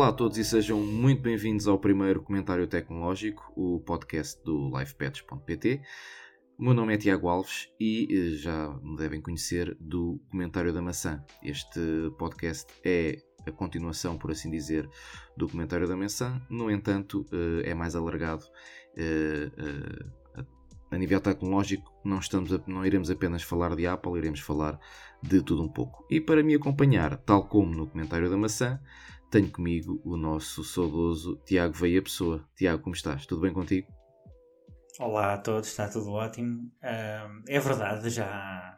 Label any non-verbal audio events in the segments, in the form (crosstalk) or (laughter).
Olá a todos e sejam muito bem-vindos ao primeiro comentário tecnológico, o podcast do livepets.pt. O meu nome é Tiago Alves e eh, já me devem conhecer do Comentário da Maçã. Este podcast é a continuação, por assim dizer, do Comentário da Maçã, no entanto, eh, é mais alargado eh, a nível tecnológico, não, estamos a, não iremos apenas falar de Apple, iremos falar de tudo um pouco. E para me acompanhar, tal como no comentário da maçã, tenho comigo o nosso saudoso Tiago Veia Pessoa. Tiago, como estás? Tudo bem contigo? Olá a todos, está tudo ótimo. Uh, é verdade, já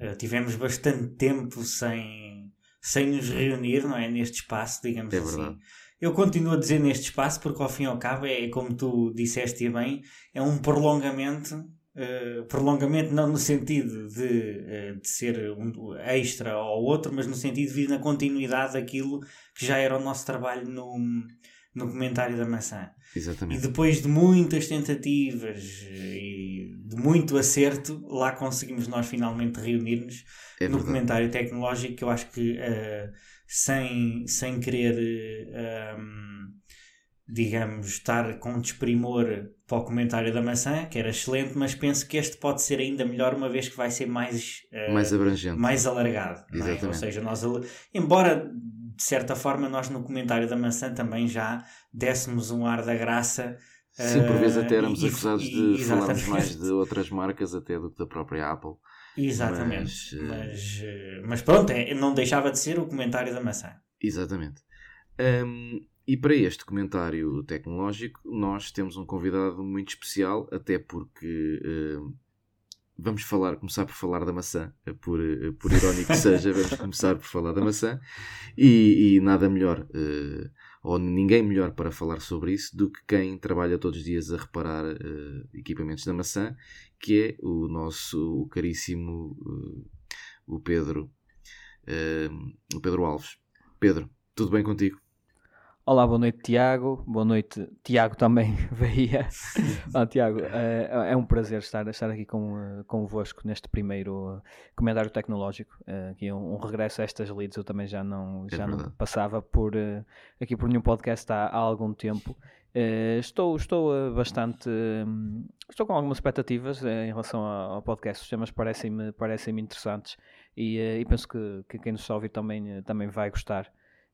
uh, tivemos bastante tempo sem, sem nos reunir, não é? Neste espaço, digamos é assim. Verdade. Eu continuo a dizer neste espaço porque ao fim e ao cabo é como tu disseste bem, é um prolongamento, uh, prolongamento não no sentido de, uh, de ser um extra ao outro, mas no sentido de vir na continuidade daquilo que já era o nosso trabalho no, no comentário da maçã. Exatamente. E depois de muitas tentativas e de muito acerto, lá conseguimos nós finalmente reunir-nos é no comentário tecnológico que eu acho que uh, sem, sem querer, um, digamos, estar com desprimor para o comentário da maçã, que era excelente, mas penso que este pode ser ainda melhor, uma vez que vai ser mais, uh, mais abrangente, mais alargado. É? Ou seja, nós, embora de certa forma nós no comentário da maçã também já dessemos um ar da graça. Sim, por vezes até éramos uh, acusados de falarmos mais de outras marcas até do que da própria Apple. Exatamente. Mas, eh, mas, eh, mas, pronto, é, não deixava de ser o comentário da maçã. Exatamente. Um, e para este comentário tecnológico, nós temos um convidado muito especial, até porque um, vamos falar, começar por falar da maçã, por, por irónico que seja, (laughs) vamos começar por falar da maçã, e, e nada melhor. Uh, ou ninguém melhor para falar sobre isso do que quem trabalha todos os dias a reparar uh, equipamentos da maçã, que é o nosso caríssimo uh, o Pedro, uh, o Pedro Alves. Pedro, tudo bem contigo? Olá, boa noite Tiago, boa noite Tiago também (laughs) veia. Tiago, é, é, um prazer estar, estar aqui com, convosco neste primeiro comentário tecnológico, aqui um, um, regresso a estas leads, eu também já não, é já não passava por, aqui por nenhum podcast há, há algum tempo. estou estou bastante, estou com algumas expectativas em relação ao podcast, os temas parecem-me parecem interessantes e, e penso que, que quem nos está a ouvir também, também vai gostar.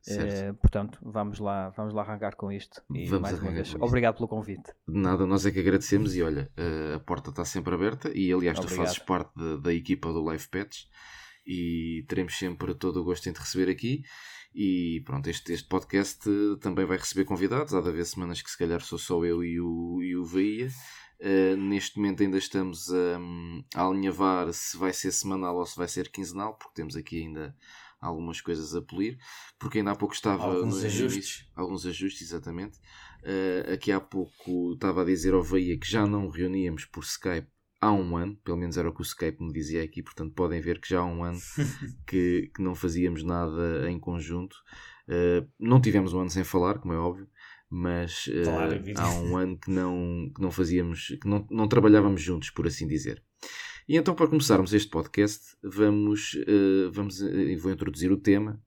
Uh, portanto, vamos lá, vamos lá arrancar com isto. E vamos mais uma vez, obrigado pelo convite. De nada, nós é que agradecemos e olha, uh, a porta está sempre aberta e aliás obrigado. tu fazes parte de, da equipa do Live Pets e teremos sempre todo o gosto em te receber aqui. E pronto, este, este podcast também vai receber convidados. Há de haver semanas que se calhar sou só eu e o, e o Veia. Uh, neste momento ainda estamos a, a alinhavar se vai ser semanal ou se vai ser quinzenal, porque temos aqui ainda algumas coisas a polir, porque ainda há pouco estava alguns ajustes, alguns ajustes exatamente. Uh, aqui há pouco estava a dizer ao Veia que já não reuníamos por Skype há um ano, pelo menos era o que o Skype me dizia aqui, portanto podem ver que já há um ano (laughs) que, que não fazíamos nada em conjunto. Uh, não tivemos um ano sem falar, como é óbvio, mas uh, claro, há um ano que não, que não fazíamos, que não, não trabalhávamos juntos, por assim dizer. E então, para começarmos este podcast, vamos, uh, vamos uh, vou introduzir o tema.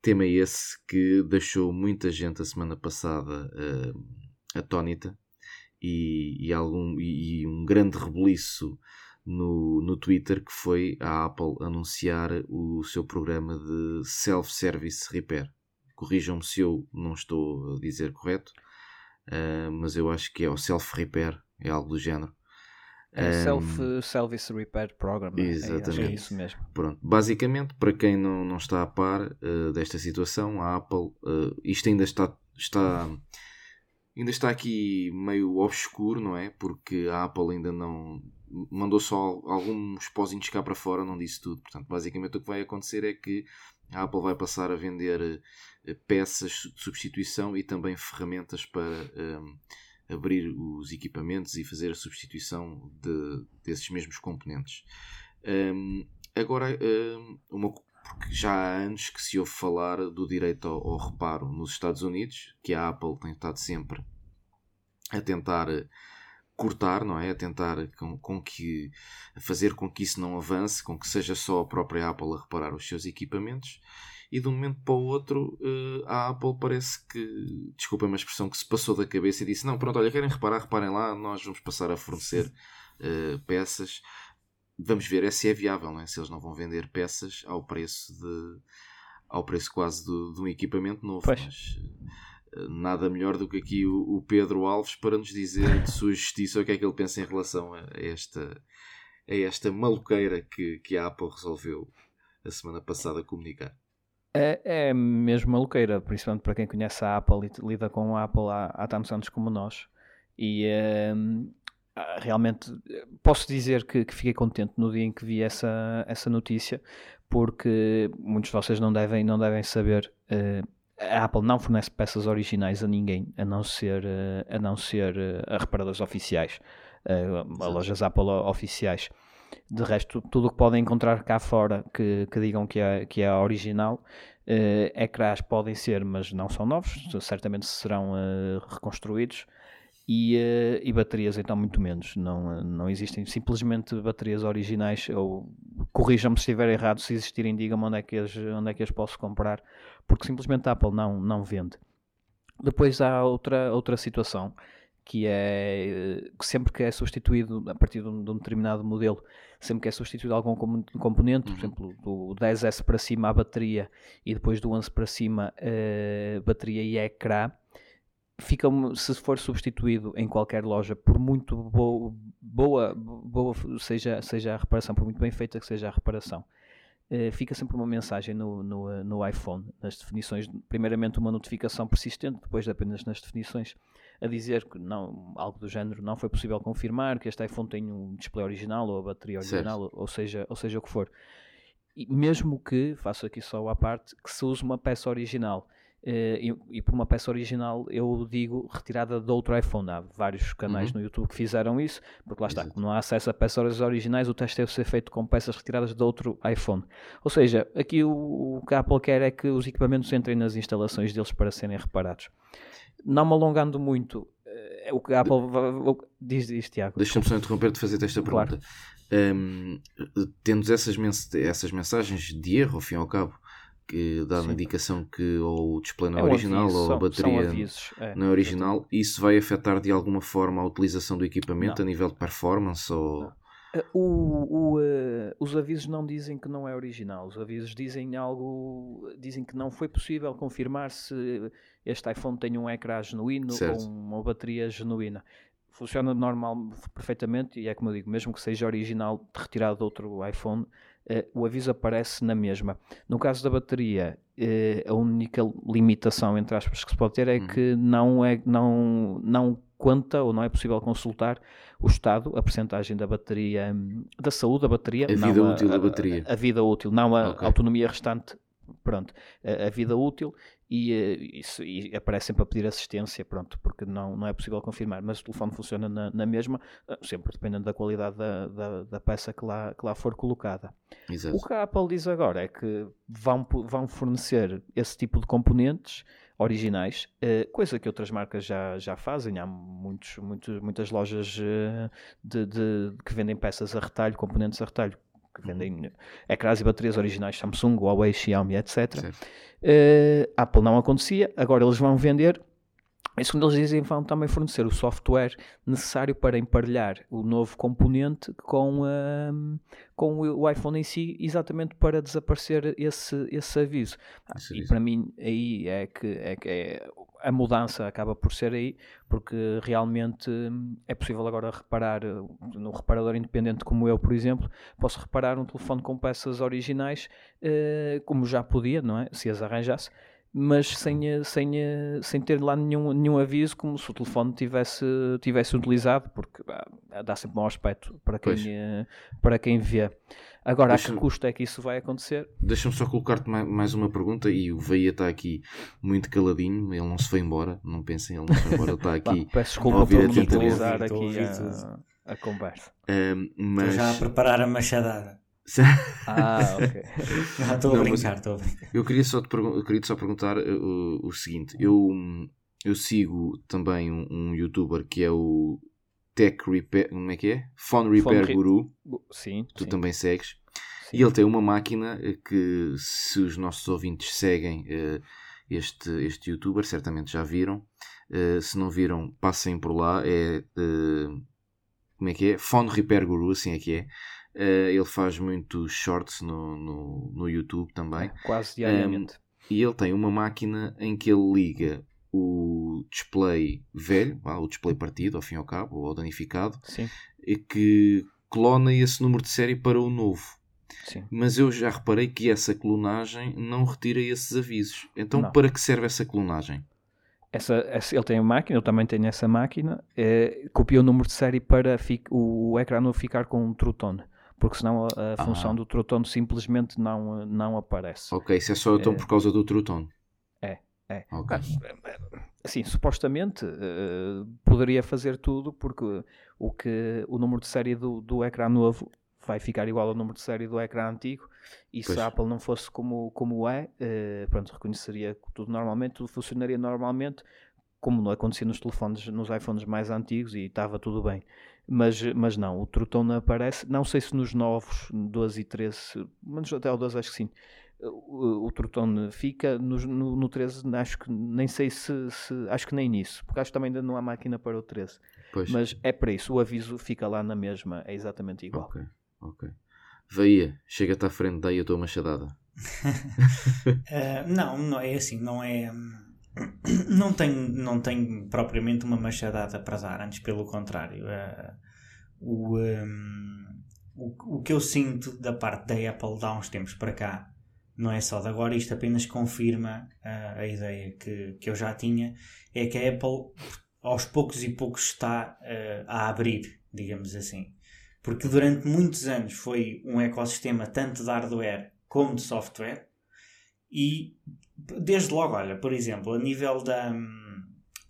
Tema esse que deixou muita gente a semana passada uh, atónita e, e, algum, e, um grande rebuliço no, no Twitter que foi a Apple anunciar o seu programa de self-service repair. Corrijam-me se eu não estou a dizer correto, uh, mas eu acho que é o self-repair, é algo do género. Self-Service Repair Program. É? É, exatamente. É, é, isso mesmo. Pronto. Basicamente, para quem não, não está a par uh, desta situação, a Apple, uh, isto ainda está, está, ainda está aqui meio obscuro, não é? Porque a Apple ainda não mandou só alguns pozinhos cá para fora, não disse tudo. Portanto, basicamente o que vai acontecer é que a Apple vai passar a vender uh, peças de substituição e também ferramentas para abrir os equipamentos e fazer a substituição de, desses mesmos componentes. Um, agora, um, uma, porque já há anos que se ouve falar do direito ao, ao, reparo nos Estados Unidos, que a Apple tem estado sempre a tentar cortar, não é? A tentar com, com que fazer com que isso não avance, com que seja só a própria Apple a reparar os seus equipamentos. E de um momento para o outro uh, a Apple parece que, desculpa uma expressão, que se passou da cabeça e disse: Não, pronto, olha, querem reparar, reparem lá, nós vamos passar a fornecer uh, peças. Vamos ver é se é viável, não é? se eles não vão vender peças ao preço de ao preço quase do, de um equipamento novo. Pois. Mas, uh, nada melhor do que aqui o, o, Pedro Alves para nos dizer de sua justiça o que é que ele pensa em relação a esta, a esta maluqueira que, que a Apple resolveu a semana passada comunicar. É, é mesmo maluqueira, principalmente para quem conhece a Apple e lida com a Apple há, há tantos anos como nós. E uh, realmente posso dizer que, que, fiquei contente no dia em que vi essa, essa notícia, porque muitos de vocês não devem, não devem saber. Uh, a Apple não fornece peças originais a ninguém, a não ser, uh, a, não ser a reparadores oficiais, a lojas Apple oficiais. De resto, tudo o que podem encontrar cá fora que, que digam que é, que é original, uh, ecrãs podem ser, mas não são novos, certamente serão uh, reconstruídos. E, uh, e, baterias então muito menos, não, não existem simplesmente baterias originais, ou corrijam-me se estiver errado, se existirem digam-me onde, é que as, onde é que as posso comprar, porque simplesmente a Apple não, não vende. Depois há outra, outra situação, que é que sempre que é substituído a partir de um, de um, determinado modelo, sempre que é substituído algum componente, por uhum. exemplo, do 10S para cima a bateria e depois do 11 para cima a bateria e ecrã, fica, se for substituído em qualquer loja, por muito boa, boa, boa seja, seja a reparação, por muito bem feita que seja a reparação, eh, fica sempre uma mensagem no, no, no iPhone, nas definições, primeiramente uma notificação persistente, depois apenas nas definições, a dizer que não, algo do género não foi possível confirmar, que este iPhone tem um display original ou a bateria original, ou seja, ou seja o que for. E mesmo que, faço aqui só a parte, que se use uma peça original. Uh, e, e, por uma peça original eu digo retirada de outro iPhone. Há vários canais uhum. no YouTube que fizeram isso, porque lá está, como não há acesso a peças originais, o teste deve ser feito com peças retiradas de outro iPhone. Ou seja, aqui o, o que a Apple quer é que os equipamentos entrem nas instalações deles para serem reparados não me alongando muito, eh, o que a Apple diz isto, Tiago. Deixa-me só interromper-te fazer esta pergunta. Claro. Um, tendo essas, mens essas mensagens de erro, ao fim e ao cabo, que dá uma indicação que ou o display não é, é original aviso, ou a bateria é, não é original, isso vai afetar de alguma forma a utilização do equipamento não. a nível de performance? Ou... Não. Eh, o, o, uh, os avisos não dizem que não é original, os avisos dizem algo, dizem que não foi possível confirmar se este iPhone tem um ecrã genuíno certo. ou uma bateria genuína. Funciona normal, perfeitamente, e é como eu digo, mesmo que seja original retirado de outro iPhone, o aviso aparece na mesma. No caso da bateria, uh, a única limitação, entre aspas, que se pode ter é hum. que não, é, não, não conta ou não é possível consultar o estado, a percentagem da bateria, da saúde da bateria, a vida útil a, da bateria, a, a, vida útil, não a okay. autonomia restante, pronto, a, a vida útil e, eh, isso, e aparece sempre a pedir assistência, pronto, porque não, não é possível confirmar, mas o telefone funciona na, na mesma, eh, sempre dependendo da qualidade da, da, da, peça que lá, que lá for colocada. Exato. O que a Apple diz agora é que vão, vão fornecer esse tipo de componentes originais, uh, coisa que outras marcas já, já fazem. Há muitos, muitos, muitas lojas de, de, que vendem peças a retalho, componentes a retalho, que vendem ecrãs e baterias originais Samsung, Huawei, Xiaomi, etc. Uh, Apple não acontecia, agora eles vão vender e segundo eles dizem, vão também fornecer o software necessário para emparelhar o novo componente com, uh, com o iPhone em si, exatamente para desaparecer esse, esse aviso. E para mim, aí é que, é que é, a mudança acaba por ser aí, porque realmente hum, é possível agora reparar, uh, no reparador independente como eu, por exemplo, posso reparar um telefone com peças originais, uh, como já podia, não é? Se as arranjasse mas sem, sem, sem ter lá nenhum, nenhum aviso, como se o telefone tivesse, tivesse utilizado, porque ah, dá sempre mau aspecto para quem, eh, para quem vê. Agora, a que custo é que isso vai acontecer? Deixa-me só colocar-te mais uma pergunta e o Veia está aqui muito caladinho, ele não se foi embora, não pensem, ele não se foi embora, ele está (laughs) aqui. Peço desculpa por monopolizar aqui a, a, conversa. Um, mas... Estou já a preparar a machadada. Ah, ok. (laughs) Estou a brincar, estou a brincar. Eu queria só, te eu queria só perguntar uh, o seguinte: eu, eu sigo também um, um, youtuber que é o Tech Repair. Como é que é? Phone Repair Phone Guru. Sim. Tu sim. também segues. E ele tem uma máquina que, se os nossos ouvintes seguem uh, este, este youtuber, certamente já viram. Uh, se não viram, passem por lá. É. como é que é? Phone Repair Guru, assim é que é. Uh, ele faz muitos shorts no, no, no YouTube também. É, quase diariamente. Um, e ele tem uma máquina em que ele liga o display velho, o display partido, ao fim e ao cabo, ou danificado, Sim. e que clona esse número de série para o novo. Sim. Mas eu já reparei que essa clonagem não retira esses avisos. Então, não. para que serve essa clonagem? Essa, essa, ele tem a máquina, eu também tenho essa máquina, é, copia o número de série para o, o ecrã não ficar com um trutone porque senão a, a ah. função do Trutone simplesmente não, não aparece. Ok, isso é só então é, por causa do Trutone. É, é. Okay. Assim, supostamente uh, poderia fazer tudo porque o, que, o número de série do, do ecrã novo vai ficar igual ao número de série do ecrã antigo e pois. se a Apple não fosse como, como é, uh, pronto, reconheceria tudo normalmente, tudo funcionaria normalmente, como não acontecia nos telefones, nos iPhones mais antigos e estava tudo bem mas, mas não, o Trutone aparece, não sei se nos novos, 12 e 13, mas até o 12 acho que sim, o, o Trutone fica, no, no, no 13 acho que nem sei se, se, acho que nem nisso, porque acho que também ainda não há máquina para o 13, pois. mas é para isso, o aviso fica lá na mesma, é exatamente igual. Ok, ok. Veia, chega-te à frente, daí a tua machadada. uh, (laughs) não, não é assim, não é (clears throat) não tenho, não tenho propriamente uma machadada para dar, antes pelo contrário. Uh, o, um, o, o que eu sinto da parte da Apple de há uns tempos para cá, não é só de agora, isto apenas confirma uh, a ideia que, que eu já tinha, é que a Apple aos poucos e poucos está uh, a abrir, digamos assim. Porque durante muitos anos foi um ecossistema tanto de hardware como de software e desde logo, olha, por exemplo, a nível da,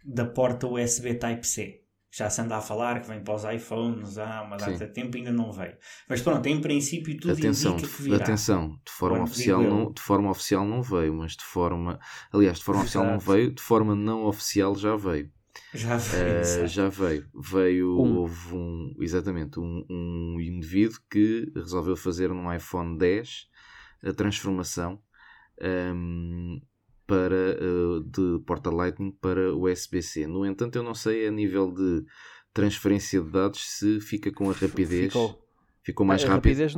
da porta USB Type-C, já se anda a falar que vem para os iPhones há uma data Sim. de tempo ainda não veio. Mas pronto, em princípio tudo atenção, indica que virá. Atenção, de forma, oficial não, de forma oficial não veio, mas de forma... Aliás, de forma Exato. oficial não veio, de forma não oficial já veio. Já veio. Uh, já veio. Veio, um. houve um, exatamente, um, um indivíduo que resolveu fazer num iPhone 10 a transformação um, para, uh, de porta Lightning para USB-C. No entanto, eu não sei a nível de transferência de dados se fica com a rapidez. Ficou, ficou mais rápido. Rapidez,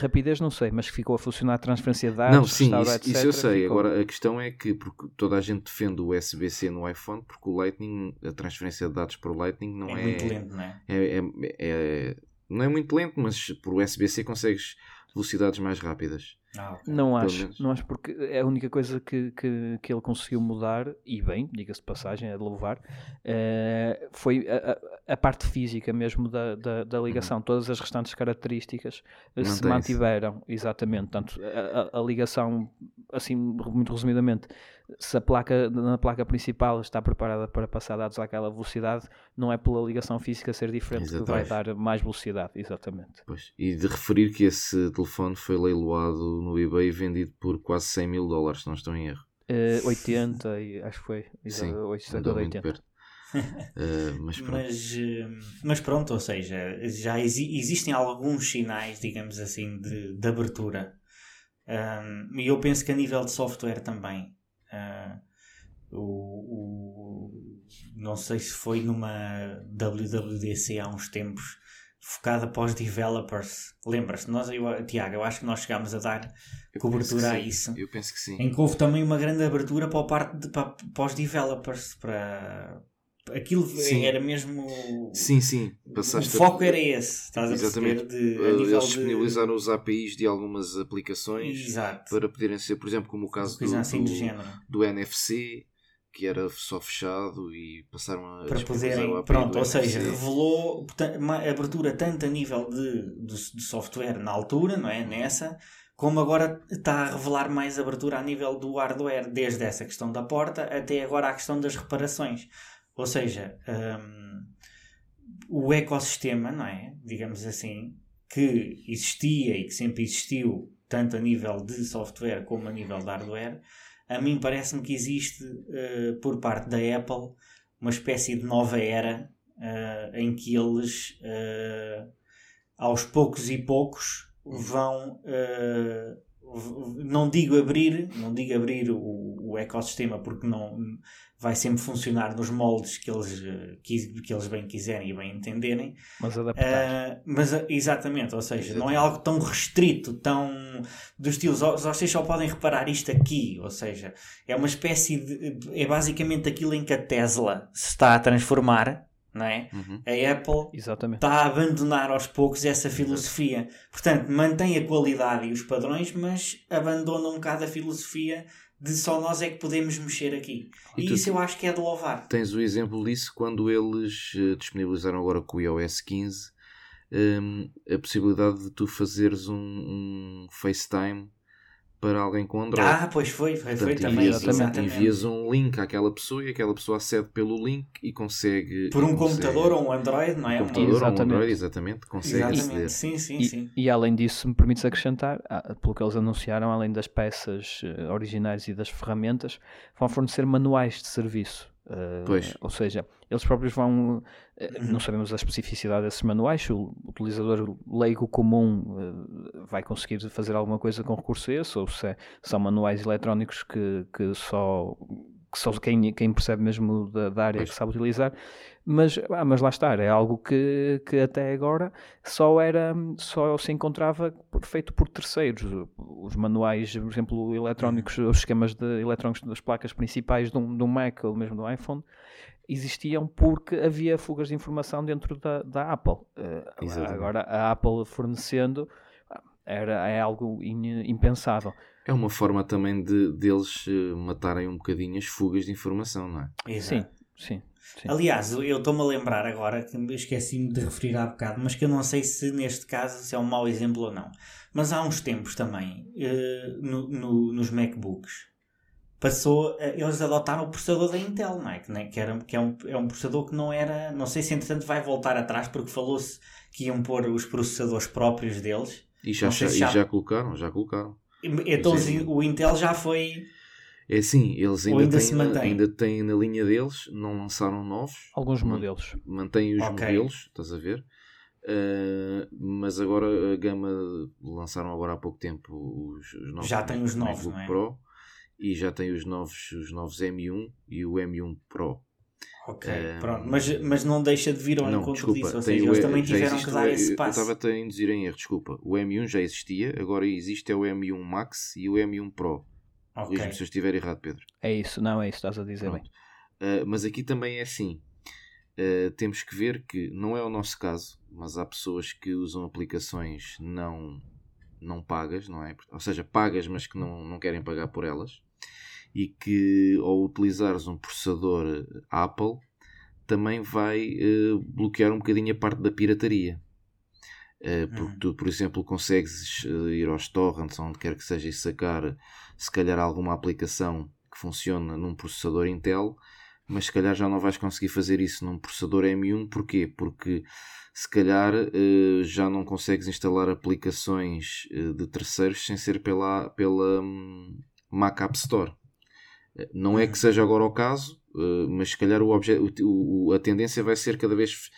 rapidez não sei, mas ficou a funcionar a transferência de dados. Não, sim, isso, etc, isso, eu sei. Ficou... Agora a questão é que porque toda a gente defende o USB-C no iPhone porque o Lightning, a transferência de dados para o Lightning não é. É muito lento, não é? é, é, é não é muito lento, mas por USB-C consegues velocidades mais rápidas. Ah, okay. Não acho, não acho porque é a única coisa que, que, que ele conseguiu mudar, e bem, diga-se de passagem, é de louvar, uh, foi a, a, parte física mesmo da, da, da ligação. Uhum. Todas as restantes características eh, se mantiveram, exatamente. Tanto a, a, ligação, assim, muito resumidamente, se a placa na placa principal está preparada para passar dados àquela velocidade, não é pela ligação física ser diferente exatamente. que vai dar mais velocidade, exatamente. Pois. E de referir que esse telefone foi leiloado no eBay vendido por quase 100 mil dólares, se não estou em erro. Uh, 80, acho que foi. Sim, 80 ou 80. uh, mas, (laughs) pronto. Mas, uh, mas, pronto, ou seja, já exi existem alguns sinais, digamos assim, de, de abertura. Um, e eu penso que a nível de software também. Uh, o, o, não sei se foi numa WWDC há uns tempos focada para os developers. Lembras-te? Nós, eu, Tiago, eu acho que nós chegámos a dar eu cobertura a isso. Eu penso que sim. Em que houve também uma grande abertura para, a parte de, para, para os developers, para, aquilo sim. era mesmo. Sim, sim. Passaste o foco a... era esse. Estás Exatamente. a perceber? De, a nível Eles disponibilizaram de... os APIs de algumas aplicações Exato. para poderem ser, por exemplo, como o caso do, assim do, do, NFC, que era só fechado e passaram a. Para poderem. Pronto, ou seja, revelou uma abertura tanto a nível de, de, de software na altura, não é? Nessa como agora está a revelar mais abertura a nível do hardware, desde essa questão da porta até agora a questão das reparações. Ou seja, um, o ecossistema, não é? Digamos assim, que existia e que sempre existiu, tanto a nível de software como a nível de hardware, a mim parece-me que existe uh, por parte da Apple uma espécie de nova era uh, em que eles, uh, aos poucos e poucos, vão. Não digo abrir, não digo abrir o, o ecossistema porque não vai sempre funcionar nos moldes que eles, que, que eles bem quiserem e bem entenderem. Mas adaptar. Uh, mas exatamente, ou seja, não é algo tão restrito, tão do estilo, vocês só podem reparar isto aqui, ou seja, é uma espécie de. é basicamente aquilo em que a Tesla se está a transformar não é? Uhum. A Apple Exatamente. está a abandonar aos poucos essa filosofia. Portanto, mantém a qualidade e os padrões, mas abandona um bocado a filosofia de só nós é que podemos mexer aqui. E, e isso eu acho que é de louvar. Tens o exemplo disso quando eles uh, disponibilizaram agora com o iOS 15 um, a possibilidade de tu fazeres um, um FaceTime para alguém com Android. Ah, pois foi, foi, Portanto, foi também. Envias, envias um link àquela pessoa e aquela pessoa acede pelo link e consegue. Por um consegue, computador ou um Android, não é? Um computador exatamente. ou um Android, exatamente, consegue exatamente. aceder. Sim, sim, e, sim. E além disso, me permites acrescentar, ah, pelo que eles anunciaram, além das peças eh, originais e das ferramentas, vão fornecer manuais de serviço. Uh, pois. Ou seja, eles próprios vão. Uh, não sabemos a especificidade desses manuais. O utilizador leigo comum uh, vai conseguir fazer alguma coisa com recurso a esse, ou se é, são manuais eletrónicos que, que só. Que só quem, quem percebe mesmo da, da área pois. que sabe utilizar, mas, ah, mas lá está, é algo que, que até agora só era só se encontrava feito por terceiros. Os manuais, por exemplo, eletrónicos, os esquemas de eletrónicos das placas principais de um, de um Mac ou mesmo do iPhone existiam porque havia fugas de informação dentro da, da Apple. Uh, agora a Apple fornecendo era, é algo in, impensável. É uma forma também de deles uh, matarem um bocadinho as fugas de informação, não é? Exato. Sim, sim. Sim. Aliás, eu estou-me a lembrar agora, que esqueci-me de referir há bocado, mas que eu não sei se neste caso se é um mau exemplo ou não. Mas há uns tempos também, uh, no, no, nos MacBooks, passou, uh, eles adotaram o processador da Intel, não é? Que, né, que, era, que é, um, é um processador que não era, não sei se entretanto vai voltar atrás, porque falou-se que iam pôr os processadores próprios deles. E já, já, já... E já colocaram, já colocaram. Então o Intel já foi é assim, eles ainda, ainda têm, ainda têm na linha deles, não lançaram novos. Alguns modelos. Mantêm os okay. modelos, estás a ver? Uh, mas agora a gama lançaram agora há pouco tempo os, os novos. Já tem os novos, não é? Pro e já tem os novos, os novos M1 e o M1 Pro. Ok, um, pronto, mas, mas não deixa de vir ao não, encontro desculpa, disso, ou seja, eles também tiveram que dar esse passo. Eu estava a induzir em erro, desculpa. O M1 já existia, agora existe é o M1 Max e o M1 Pro. Okay. se eu estiver errado, Pedro. É isso, não é isso, estás a dizer Pronto. bem. Uh, mas aqui também é assim. Uh, temos que ver que não é o nosso caso, mas há pessoas que usam aplicações não, não pagas, não é? Ou seja, pagas, mas que não, não querem pagar por elas. E que ao utilizares um processador Apple também vai uh, bloquear um bocadinho a parte da pirataria. Uh, porque uhum. tu, por exemplo, consegues ir aos torrents, onde quer que seja, e sacar se calhar alguma aplicação que funciona num processador Intel, mas se calhar já não vais conseguir fazer isso num processador M1, porquê? Porque se calhar uh, já não consegues instalar aplicações de terceiros sem ser pela, pela um, Mac App Store. Não é que seja agora o caso, mas se calhar o o, o, a tendência vai ser cada vez.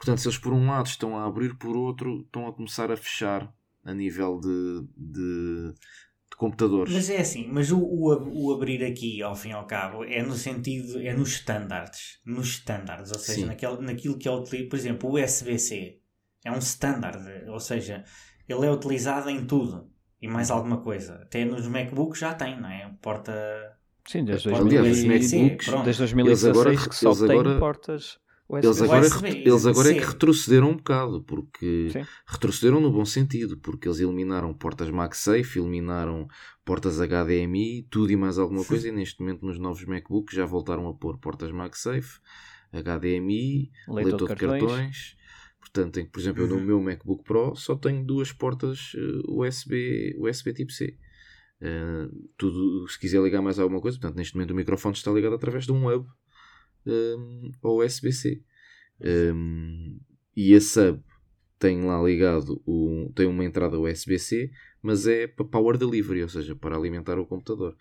Portanto, se eles por um lado estão a abrir, por outro estão a começar a fechar a nível de, de computadores. Mas é assim, mas o, o, o, abrir aqui, ao fim e ao cabo, é no sentido, é nos standards. Nos standards, ou seja, naquele, naquilo que é utilizado. Por exemplo, o USB-C é um standard, ou seja, ele é utilizado em tudo e mais alguma coisa. Até nos MacBooks já tem, não é? Porta. Sim, desde, 2016, desde 2016 que só tem agora... portas. Eles agora, USB, eles agora é que retrocederam um bocado, porque Sim. retrocederam no bom sentido, porque eles eliminaram portas MagSafe, eliminaram portas HDMI, tudo e mais alguma coisa, e neste momento nos novos MacBooks já voltaram a pôr portas MagSafe, HDMI, leitor, leitor de cartões. cartões. Portanto, por exemplo, uhum. eu no uhum. meu MacBook Pro só tenho duas portas USB, eh, USB tipo C. Uh, tudo, se quiser ligar mais alguma coisa, portanto, neste momento o microfone está ligado através de um hub um, ao USB-C. Um, e a sub tem lá ligado um, tem uma entrada USB-C, mas é para power delivery, ou seja, para alimentar o computador.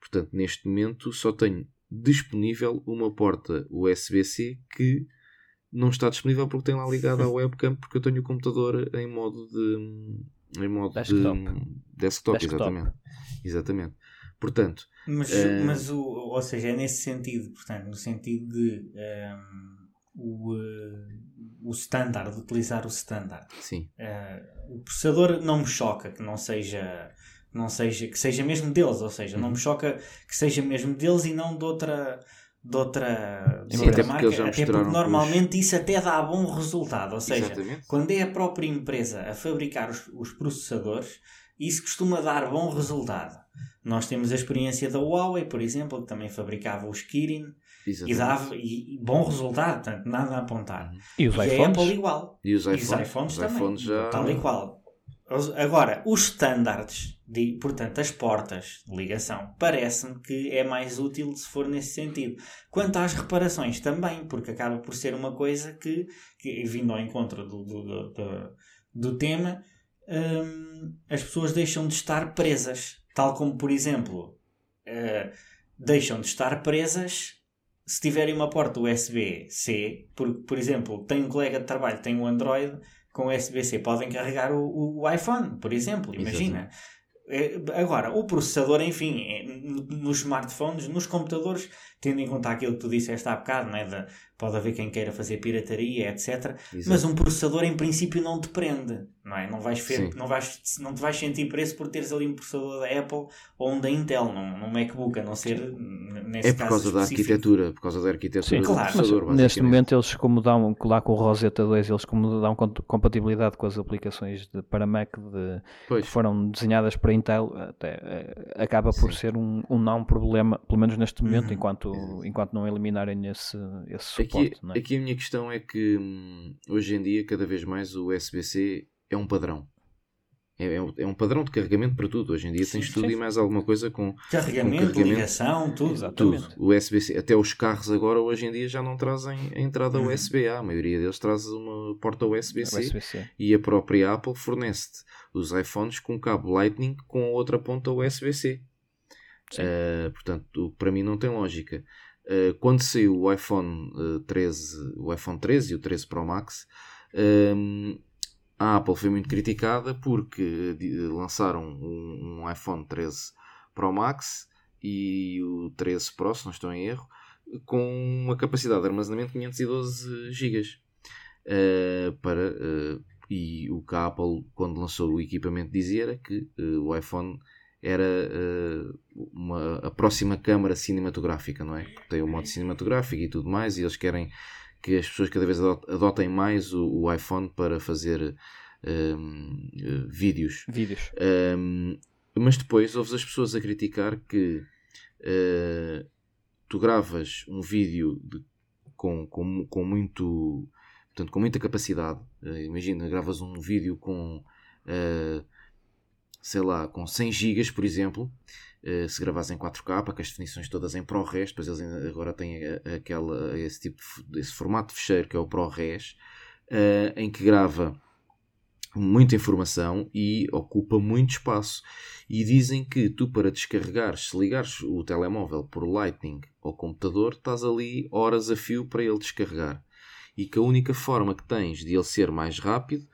Portanto, neste momento só tenho disponível uma porta USB-C que não está disponível porque tem lá ligado à webcam porque eu tenho o computador em modo de em modo desktop, de, desktop, desktop. exatamente. Exatamente. Portanto, mas, uh, mas o, ou seja, é nesse sentido, portanto, no sentido de um, ehm, o, uh, o standard, utilizar o standard. Sim. Uh, o processador não me choca que não seja não seja que seja mesmo deles, ou seja, uhum. não me uhum. choca que seja mesmo deles e não de outra de outra, de Sim, outra marca, até porque normalmente os... isso até dá bom resultado, ou seja, Exatamente. quando é a própria empresa a fabricar os, os processadores, isso costuma dar bom resultado. Nós temos a experiência da Huawei, por exemplo, que também fabricava os Kirin Exatamente. e dava e, e bom resultado, portanto, nada a apontar. E os e iPhones? a Apple igual. E os iPhones, e os iPhones os também, iPhones já... tal e qual. Agora, os standards, de, portanto, as portas de ligação, parece-me que é mais útil se for nesse sentido. Quanto às reparações, também, porque acaba por ser uma coisa que, que vindo ao encontro do, do, do, do, do tema, hum, as pessoas deixam de estar presas. Tal como, por exemplo, uh, deixam de estar presas se tiverem uma porta USB-C. Por, por exemplo, tem um colega de trabalho que tem um Android com USB-C podem carregar o, o, iPhone, por exemplo, imagina. É, agora, o processador, enfim, é, nos smartphones, nos computadores, tendo em conta aquilo que tu disseste há bocado, né, de, pode haver quem queira fazer pirataria, etc. Exato. Mas um processador, em princípio, não te prende, não é? Não vais, ver, não vais, não te vais sentir preço por teres ali um processador da Apple ou um da Intel, num, num MacBook, a não ser nesse É por causa específico. da arquitetura, por causa da arquitetura Sim, do claro. processador. neste momento, eles, como dão, lá com o Rosetta 2, eles como dão compatibilidade com as aplicações de, para Mac de, que foram desenhadas para Intel, até, eh, acaba por Sim. ser um, um não problema, pelo menos neste momento, uhum. enquanto, enquanto não eliminarem esse, esse aqui, é? aqui a minha questão é que hum, hoje em dia, cada vez mais, o USB-C é um padrão. É, é, um, é um padrão de carregamento para tudo. Hoje em dia sim, tens tudo sim. e mais alguma coisa com carregamento, com carregamento ligação, tudo. Exatamente. Tudo. O USB-C, até os carros agora hoje em dia já não trazem a entrada uhum. USB-A. A maioria deles traz uma porta USB-C USB e a própria Apple fornece-te os iPhones com cabo Lightning com outra ponta USB-C. Uh, portanto, para mim não tem lógica. Uh, quando saiu o iPhone uh, 13, o iPhone 13 e o 13 Pro Max, um, a Apple foi muito criticada porque lançaram um, iPhone 13 Pro Max e o 13 Pro, se não estou em erro, com uma capacidade de armazenamento de 512 GB. Para, e o que a Apple, quando lançou o equipamento, dizia era que o iPhone era uh, uma, a próxima câmara cinematográfica, não é? Tem o modo cinematográfico e tudo mais, e eles querem que as pessoas cada vez adotem mais o, o iPhone para fazer um, ehm, vídeos. vídeos. Um, ehm, mas depois ouves as pessoas a criticar que uh, tu gravas um vídeo de, com, com, com muito portanto, com muita capacidade. Uh, imagina, gravas um vídeo com uh, sei lá, com 100 GB, por exemplo, uh, se gravassem em 4K, com as definições todas em ProRes, depois eles agora têm aquela, esse tipo de, esse formato de fecheiro que é o ProRes, uh, em que grava muita informação e ocupa muito espaço. E dizem que tu, para descarregares, se ligares o telemóvel por Lightning ao computador, estás ali horas a fio para ele descarregar. E que a única forma que tens de ele ser mais rápido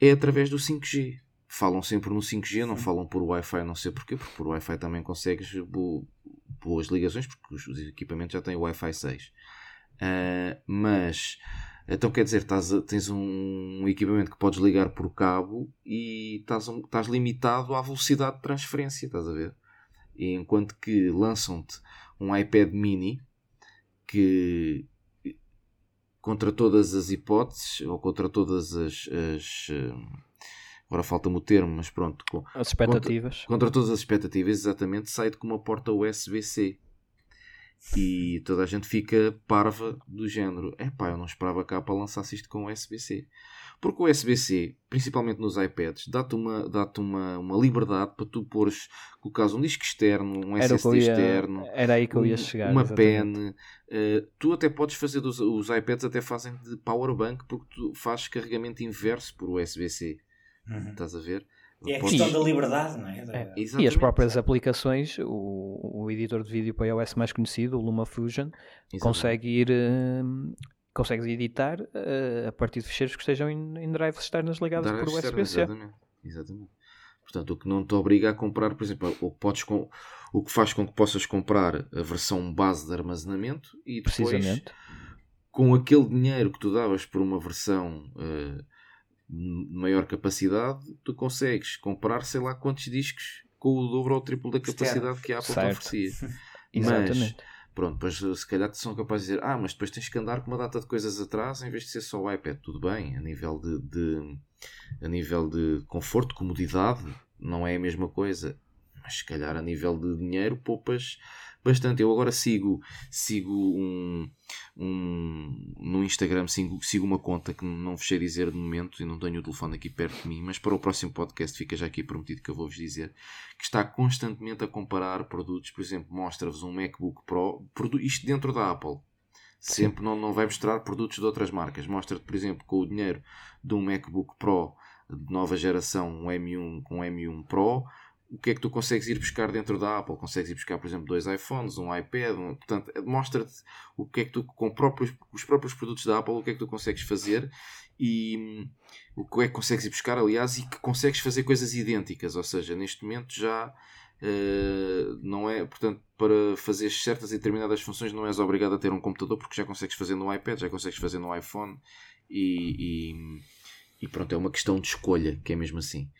é através do 5G falam sempre no 5G, não falam por Wi-Fi, não sei porquê, porque por Wi-Fi também consegues boas ligações, porque os equipamentos já têm Wi-Fi 6. Uh, ah, mas, então quer dizer, estás, tens um equipamento que podes ligar por cabo e estás, estás limitado à velocidade de transferência, estás a ver? E enquanto que lançam-te um iPad mini que contra todas as hipóteses ou contra todas as, as agora falta-me o termo, mas pronto. Com, as expectativas. Contra, contra, todas as expectativas, exatamente, sai com uma porta USB-C. E toda a gente fica parva do género. É pá, eu não esperava cá para lançar-se isto com USB-C. Porque o USB-C, principalmente nos iPads, dá-te uma, dá uma, uma liberdade para tu pôres, colocares um disco externo, um era SSD ia, externo, era aí que eu ia chegar, uma pen. Uh, tu até podes fazer, dos, os iPads até fazem de power bank porque tu fazes carregamento inverso por USB-C. Uhum. Estás a ver? E é a questão da liberdade, não é? é. E as próprias aplicações, o, o editor de vídeo para iOS mais conhecido, o LumaFusion, consegue ir. Uh, consegues editar uh, a partir de ficheiros que estejam em, em drives externas ligadas por USB-C. Exatamente. Portanto, o que não te obriga a comprar, por exemplo, o que, podes com, o que faz com que possas comprar a versão base de armazenamento e depois, com aquele dinheiro que tu davas por uma versão uh, maior capacidade, tu consegues comprar sei lá quantos discos com o dobro ou o triplo da capacidade certo. que a Apple te oferecia. (laughs) Mas, pronto, depois se calhar são capazes de dizer, ah, mas depois tens que andar com uma data de coisas atrás em vez de ser só o iPad. Tudo bem, a nível de, de a nível de conforto, comodidade, não é a mesma coisa. Mas se calhar a nível de dinheiro poupas bastante. Eu agora sigo, sigo um, um no Instagram, sigo, sigo uma conta que não vos sei dizer de momento e não tenho o telefone aqui perto de mim, mas para o próximo podcast fica já aqui prometido que eu vou-vos dizer que está constantemente a comparar produtos. Por exemplo, mostra-vos um MacBook Pro, isto dentro da Apple. Sempre não, não vai mostrar produtos de outras marcas. Mostra-te, por exemplo, com o dinheiro de um MacBook Pro de nova geração, um M1 com um M1 Pro, o que é que tu consegues ir buscar dentro da Apple? Consegues ir buscar, por exemplo, dois iPhones, um iPad, um, portanto, mostra-te o que é que tu, com próprios, os próprios produtos da Apple, o que é que tu consegues fazer e hum, o que é que consegues ir buscar, aliás, e que consegues fazer coisas idênticas, ou seja, neste momento já uh, não é, portanto, para fazer certas e determinadas funções não és obrigado a ter um computador porque já consegues fazer no iPad, já consegues fazer no iPhone e, e, e pronto, é uma questão de escolha, que é mesmo assim.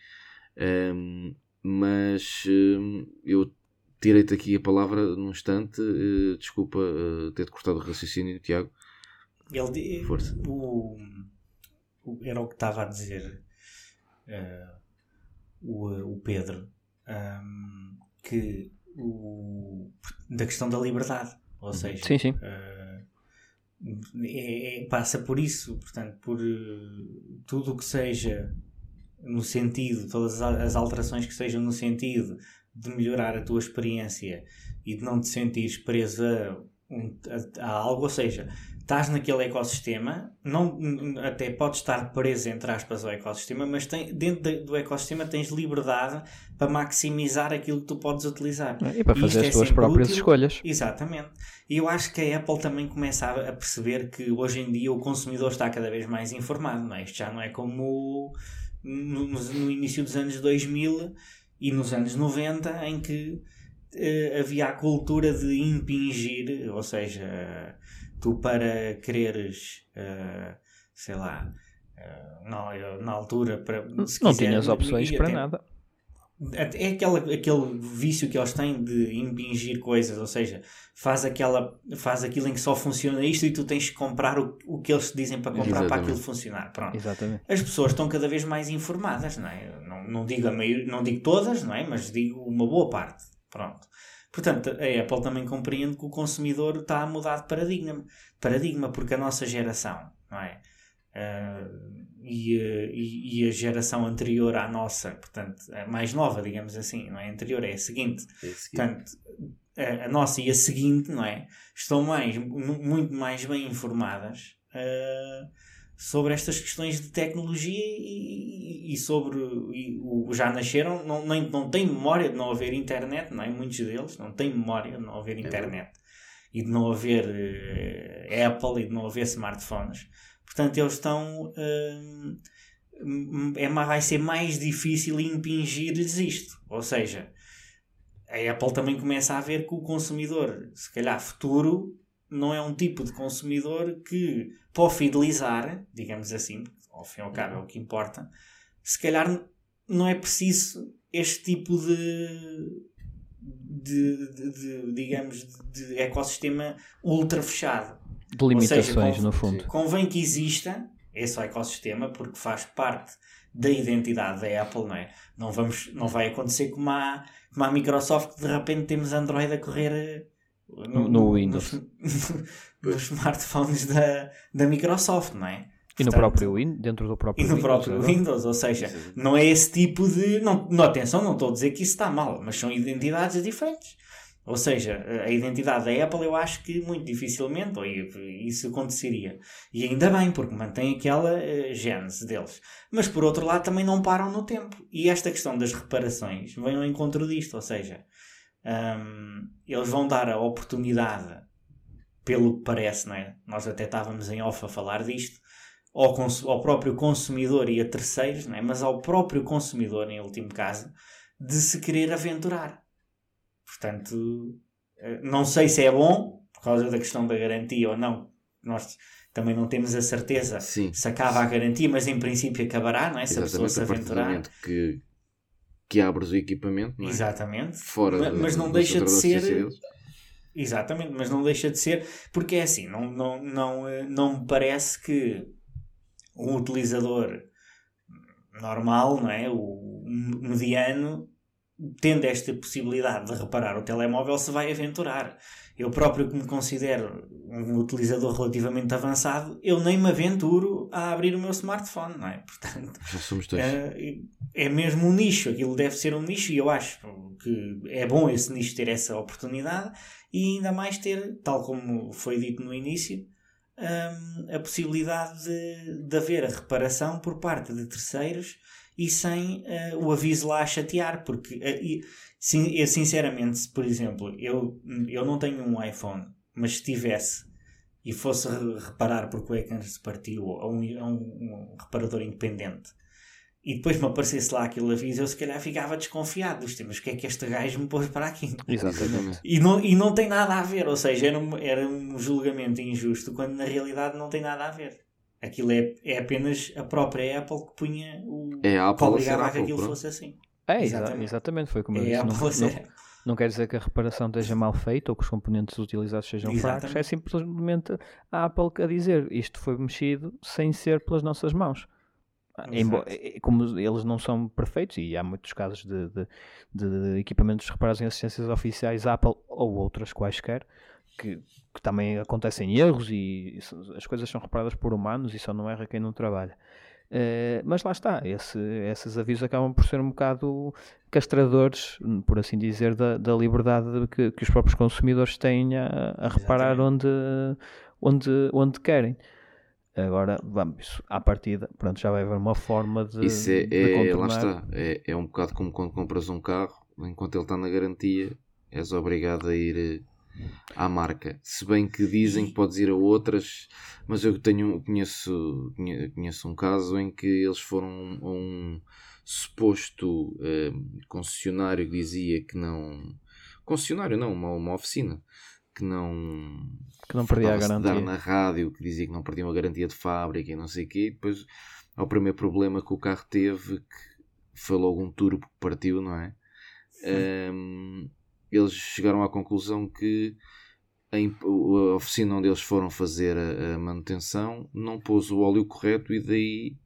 Um, mas uh, eu tirei-te aqui a palavra num instante. Uh, desculpa uh, ter-te cortado o raciocínio, Tiago. Ele, Força. O, o, era o que estava a dizer o, o Pedro, um, que o, da questão da liberdade, ou uhum. seja, sim, sim. É, é, passa por isso, portanto, por tudo o que seja no sentido, todas as alterações que sejam no sentido de melhorar a tua experiência e de não te sentires preso a, a, a algo, ou seja, estás naquele ecossistema, não, até podes estar preso, entre aspas, ao ecossistema, mas tem, dentro de, do ecossistema tens liberdade para maximizar aquilo que tu podes utilizar. E para fazer e as é tuas próprias útil. escolhas. Exatamente. E eu acho que a Apple também começa a, a, perceber que hoje em dia o consumidor está cada vez mais informado, não é? Isto já não é como no, no, início dos anos 2000 e nos anos 90 em que uh, havia a cultura de impingir, ou seja, tu para quereres, uh, sei lá, uh, na, na altura, para, não quiser, tinhas opções para nada é aquela, aquele vício que eles têm de impingir coisas, ou seja, faz, aquela, faz aquilo em que só funciona isto e tu tens que comprar o, o que eles te dizem para comprar Exatamente. para aquilo funcionar. Pronto. Exatamente. As pessoas estão cada vez mais informadas, não é? Não, não, digo a meio, não digo todas, não é? Mas digo uma boa parte. Pronto. Portanto, a Apple também compreende que o consumidor está a mudar de paradigma, paradigma porque a nossa geração, não é? Uh, e, e, e, a geração anterior à nossa, portanto, a mais nova, digamos assim, não é anterior, é a seguinte. É a seguinte. Portanto, a, a, nossa e a seguinte, não é? Estão mais, muito mais bem informadas uh, sobre estas questões de tecnologia e, e sobre. E, o, já nasceram, não, nem, não têm memória de não haver internet, não é? Muitos deles não têm memória de não haver é internet é e de não haver uh, Apple e de não haver smartphones. Portanto, eles estão. Hum, é, vai ser mais difícil impingir-lhes isto. Ou seja, a Apple também começa a ver que o consumidor, se calhar futuro, não é um tipo de consumidor que, para fidelizar, digamos assim, ao fim e ao cabo é o que importa, se calhar não é preciso este tipo de, de, de, de digamos, de ecossistema ultra fechado. De limitações, seja, no fundo. Convém que exista esse ecossistema porque faz parte da identidade da Apple, não é? Não, vamos, não vai acontecer como a, como a Microsoft que de repente temos Android a correr eh, no, no Windows. Nos, (laughs) nos smartphones da, da Microsoft, não é? E no próprio Windows, dentro do próprio Windows. E no próprio Windows, ou seja, não é esse tipo de. Não, não, atenção, não estou a dizer que isso está mal, mas são identidades diferentes. Ou seja, a identidade da Apple eu acho que muito dificilmente ou isso aconteceria. E ainda bem, porque mantém aquela uh, gênese deles. Mas por outro lado também não param no tempo. E esta questão das reparações vem ao encontro disto. Ou seja, um, eles vão dar a oportunidade, pelo que parece, não é? nós até estávamos em off a falar disto, ao, ao próprio consumidor e a terceiros, não é? mas ao próprio consumidor, em último caso, de se querer aventurar. Portanto, eh, não sei se é bom, por causa da questão da garantia ou não. Nós também não temos a certeza Sim. se acaba a garantia, mas em princípio acabará, não é? Se Exatamente, a pessoa se aventurar. Que, que abres o equipamento, não é? Exatamente. Fora mas, mas não deixa de ser. Exatamente, mas não deixa de ser, porque é assim, não, não, não, eh, não me parece que um utilizador normal, não é? O mediano, tendo esta possibilidade de reparar o telemóvel, se vai aventurar. Eu próprio, que me considero um utilizador relativamente avançado, eu nem me aventuro a abrir o meu smartphone, não é? Portanto, Já somos dois. É, é mesmo um nicho, aquilo deve ser um nicho, e eu acho que é bom esse nicho ter essa oportunidade e ainda mais ter, tal como foi dito no início, um, a possibilidade de, de haver a reparação por parte de terceiros e sem uh, o aviso lá a chatear, porque uh, sim, eu sinceramente, por exemplo, eu, eu não tenho um iPhone, mas se tivesse e fosse reparar porque o ecrã se partiu a um, a um, um reparador independente e depois me aparecesse lá aquele aviso, eu se calhar ficava desconfiado dos temas. O que é que este gajo me pôs para aqui? Exatamente. E não, e não tem nada a ver, ou seja, era um, era um julgamento injusto, quando na realidade não tem nada a ver. Aquilo é, é apenas a própria Apple que punha o. É a Apple que obrigava a que aquilo pronto. fosse assim. É, exatamente. exatamente, foi como é eu disse. Não, não, não, quer dizer que a reparação esteja mal feita ou que os componentes utilizados sejam exatamente. fracos, é simplesmente a Apple a dizer isto foi mexido sem ser pelas nossas mãos. Embora, como eles não são perfeitos, e há muitos casos de, de, de equipamentos reparados em assistências oficiais Apple ou outras quaisquer, que, que, também acontecem erros e as coisas são reparadas por humanos e só não erra quem não trabalha. Uh, mas lá está, esse, esses avisos acabam por ser um bocado castradores, por assim dizer, da, da liberdade que, que os próprios consumidores têm a, a reparar onde, onde, onde querem. Agora, vamos, à partida, pronto, já vai haver uma forma de. Isso é, de é lá está, é, é um bocado como quando compras um carro, enquanto ele está na garantia, és obrigado a ir à marca. Se bem que dizem que podes ir a outras, mas eu tenho, conheço, conheço um caso em que eles foram a um suposto eh, concessionário que dizia que não. Concessionário não, uma, uma oficina que não que não perdia a garantia dar na rádio que dizia que não perdiam a garantia de fábrica e não sei o quê e depois ao primeiro problema que o carro teve que foi logo um turbo que partiu não é um, eles chegaram à conclusão que a, a, oficina onde eles foram fazer a, a manutenção não pôs o óleo correto e daí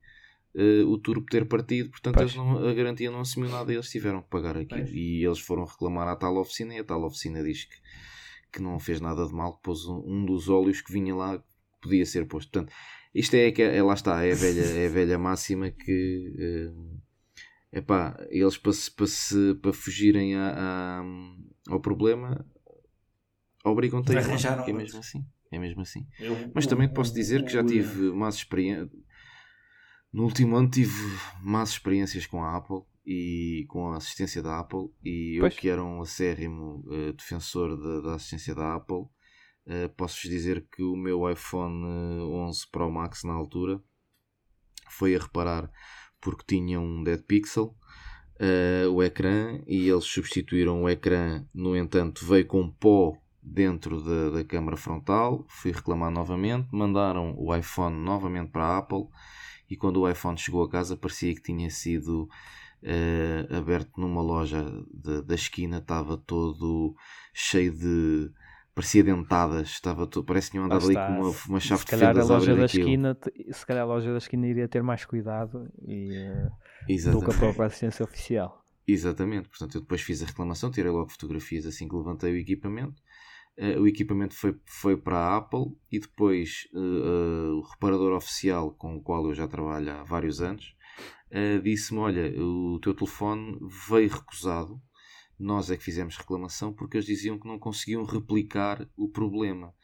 uh, o turbo ter partido portanto não, a garantia não assumiu nada e eles tiveram que pagar aquilo pois. e eles foram reclamar à tal oficina e a tal oficina diz que que não fez nada de mal, que pôs um, um dos óleos que vinha lá que podia ser posto. Portanto, isto é, que é, lá está, é a velha, é a velha máxima que uh, pá, eles para, para, se, para fugirem a, ao problema obrigam-te a arranjar é mesmo assim. É mesmo assim. Eu, Mas também te posso dizer que já tive más experiências. No último ano tive más experiências com a Apple e com a assistência da Apple e pois. eu que era um acérrimo uh, defensor de, da assistência da Apple uh, posso-vos dizer que o meu iPhone 11 Pro Max na altura foi a reparar porque tinha um Dead Pixel uh, o ecrã e eles substituíram o ecrã no entanto veio com pó dentro da, da câmara frontal. Fui reclamar novamente. Mandaram o iPhone novamente para a Apple e quando o iPhone chegou a casa parecia que tinha sido uh, aberto numa loja de, da esquina, estava todo cheio de. parecia dentadas, estava todo, parece que tinham andado ali com uma, uma chave se calhar a loja da esquina Se calhar a loja da esquina iria ter mais cuidado e, uh, do que a própria assistência oficial. Exatamente, portanto eu depois fiz a reclamação, tirei logo fotografias assim que levantei o equipamento. Uh, o equipamento foi, foi para a Apple e depois uh, uh, o reparador oficial com o qual eu já trabalho há vários anos disse-me: Olha, o teu telefone veio recusado. Nós é que fizemos reclamação porque eles diziam que não conseguiam replicar o problema.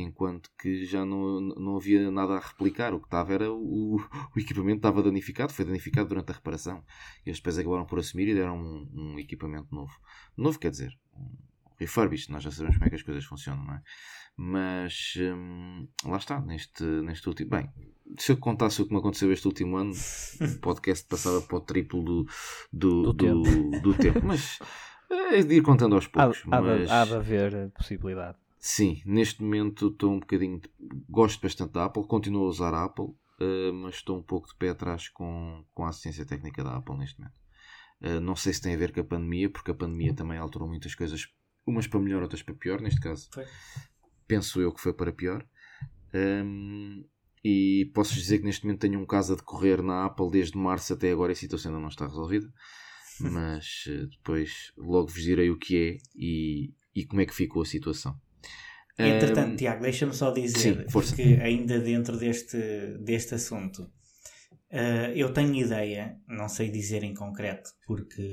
Enquanto que já não, não havia nada a replicar, o que estava era o, o equipamento estava danificado, foi danificado durante a reparação. E eles depois acabaram por assumir e deram um, um equipamento novo. Novo quer dizer, um refurbished, nós já sabemos como é que as coisas funcionam, não é? Mas hum, lá está, neste, neste último. Bem, se eu contasse o que me aconteceu este último ano, o podcast passava para o triplo do, do, do, do, tempo. do tempo. Mas é de ir contando aos poucos. Há, mas... há de haver possibilidade. Sim, neste momento estou um bocadinho. Gosto bastante da Apple, continuo a usar a Apple, uh, mas estou um pouco de pé atrás com, com a assistência técnica da Apple neste momento. Uh, não sei se tem a ver com a pandemia, porque a pandemia também alterou muitas coisas, umas para melhor, outras para pior. Neste caso, foi. penso eu que foi para pior. Um, e posso dizer que neste momento tenho um caso a decorrer na Apple desde março até agora e a situação ainda não está resolvida. (laughs) Mas uh, depois logo vos direi o que é e, e como é que ficou a situação. Entretanto, um, Tiago, deixa-me só dizer sim, que ainda dentro deste, deste assunto, uh, eu tenho ideia, não sei dizer em concreto, porque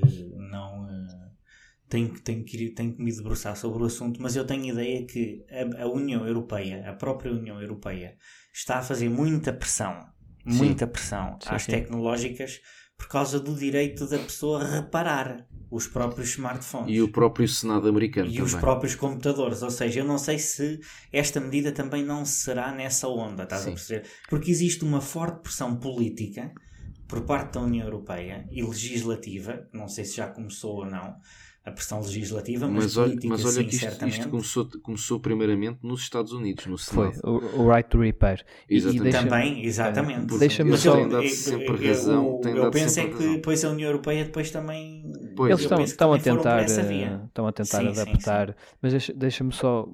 não uh, tenho, tenho, que, tenho que me debruçar sobre o assunto, mas eu tenho ideia que a, a União Europeia, a própria União Europeia, está a fazer muita pressão, muita sim. pressão sim, às tecnológicas por causa do direito da pessoa reparar os próprios smartphones. E o próprio Senado americano. E também. os próprios computadores. Ou seja, eu não sei se esta medida também não será nessa onda, estás Sim. a perceber? Porque existe uma forte pressão política por parte da União Europeia e legislativa, não sei se já começou ou não, a pressão legislativa, mas, mas olha, política, mas olha sim, que isto, isto, começou, começou primeiramente nos Estados Unidos, no Senado. Foi, o, o right to repair. Exatamente. E, e também, exatamente. Deixa-me só... Tem dado sempre razão. Eu, eu penso é que depois a União Europeia depois também... Pois. Eles estão, estão, a tentar, eh, estão a tentar sim, adaptar, sim, mas deixa-me deixa só...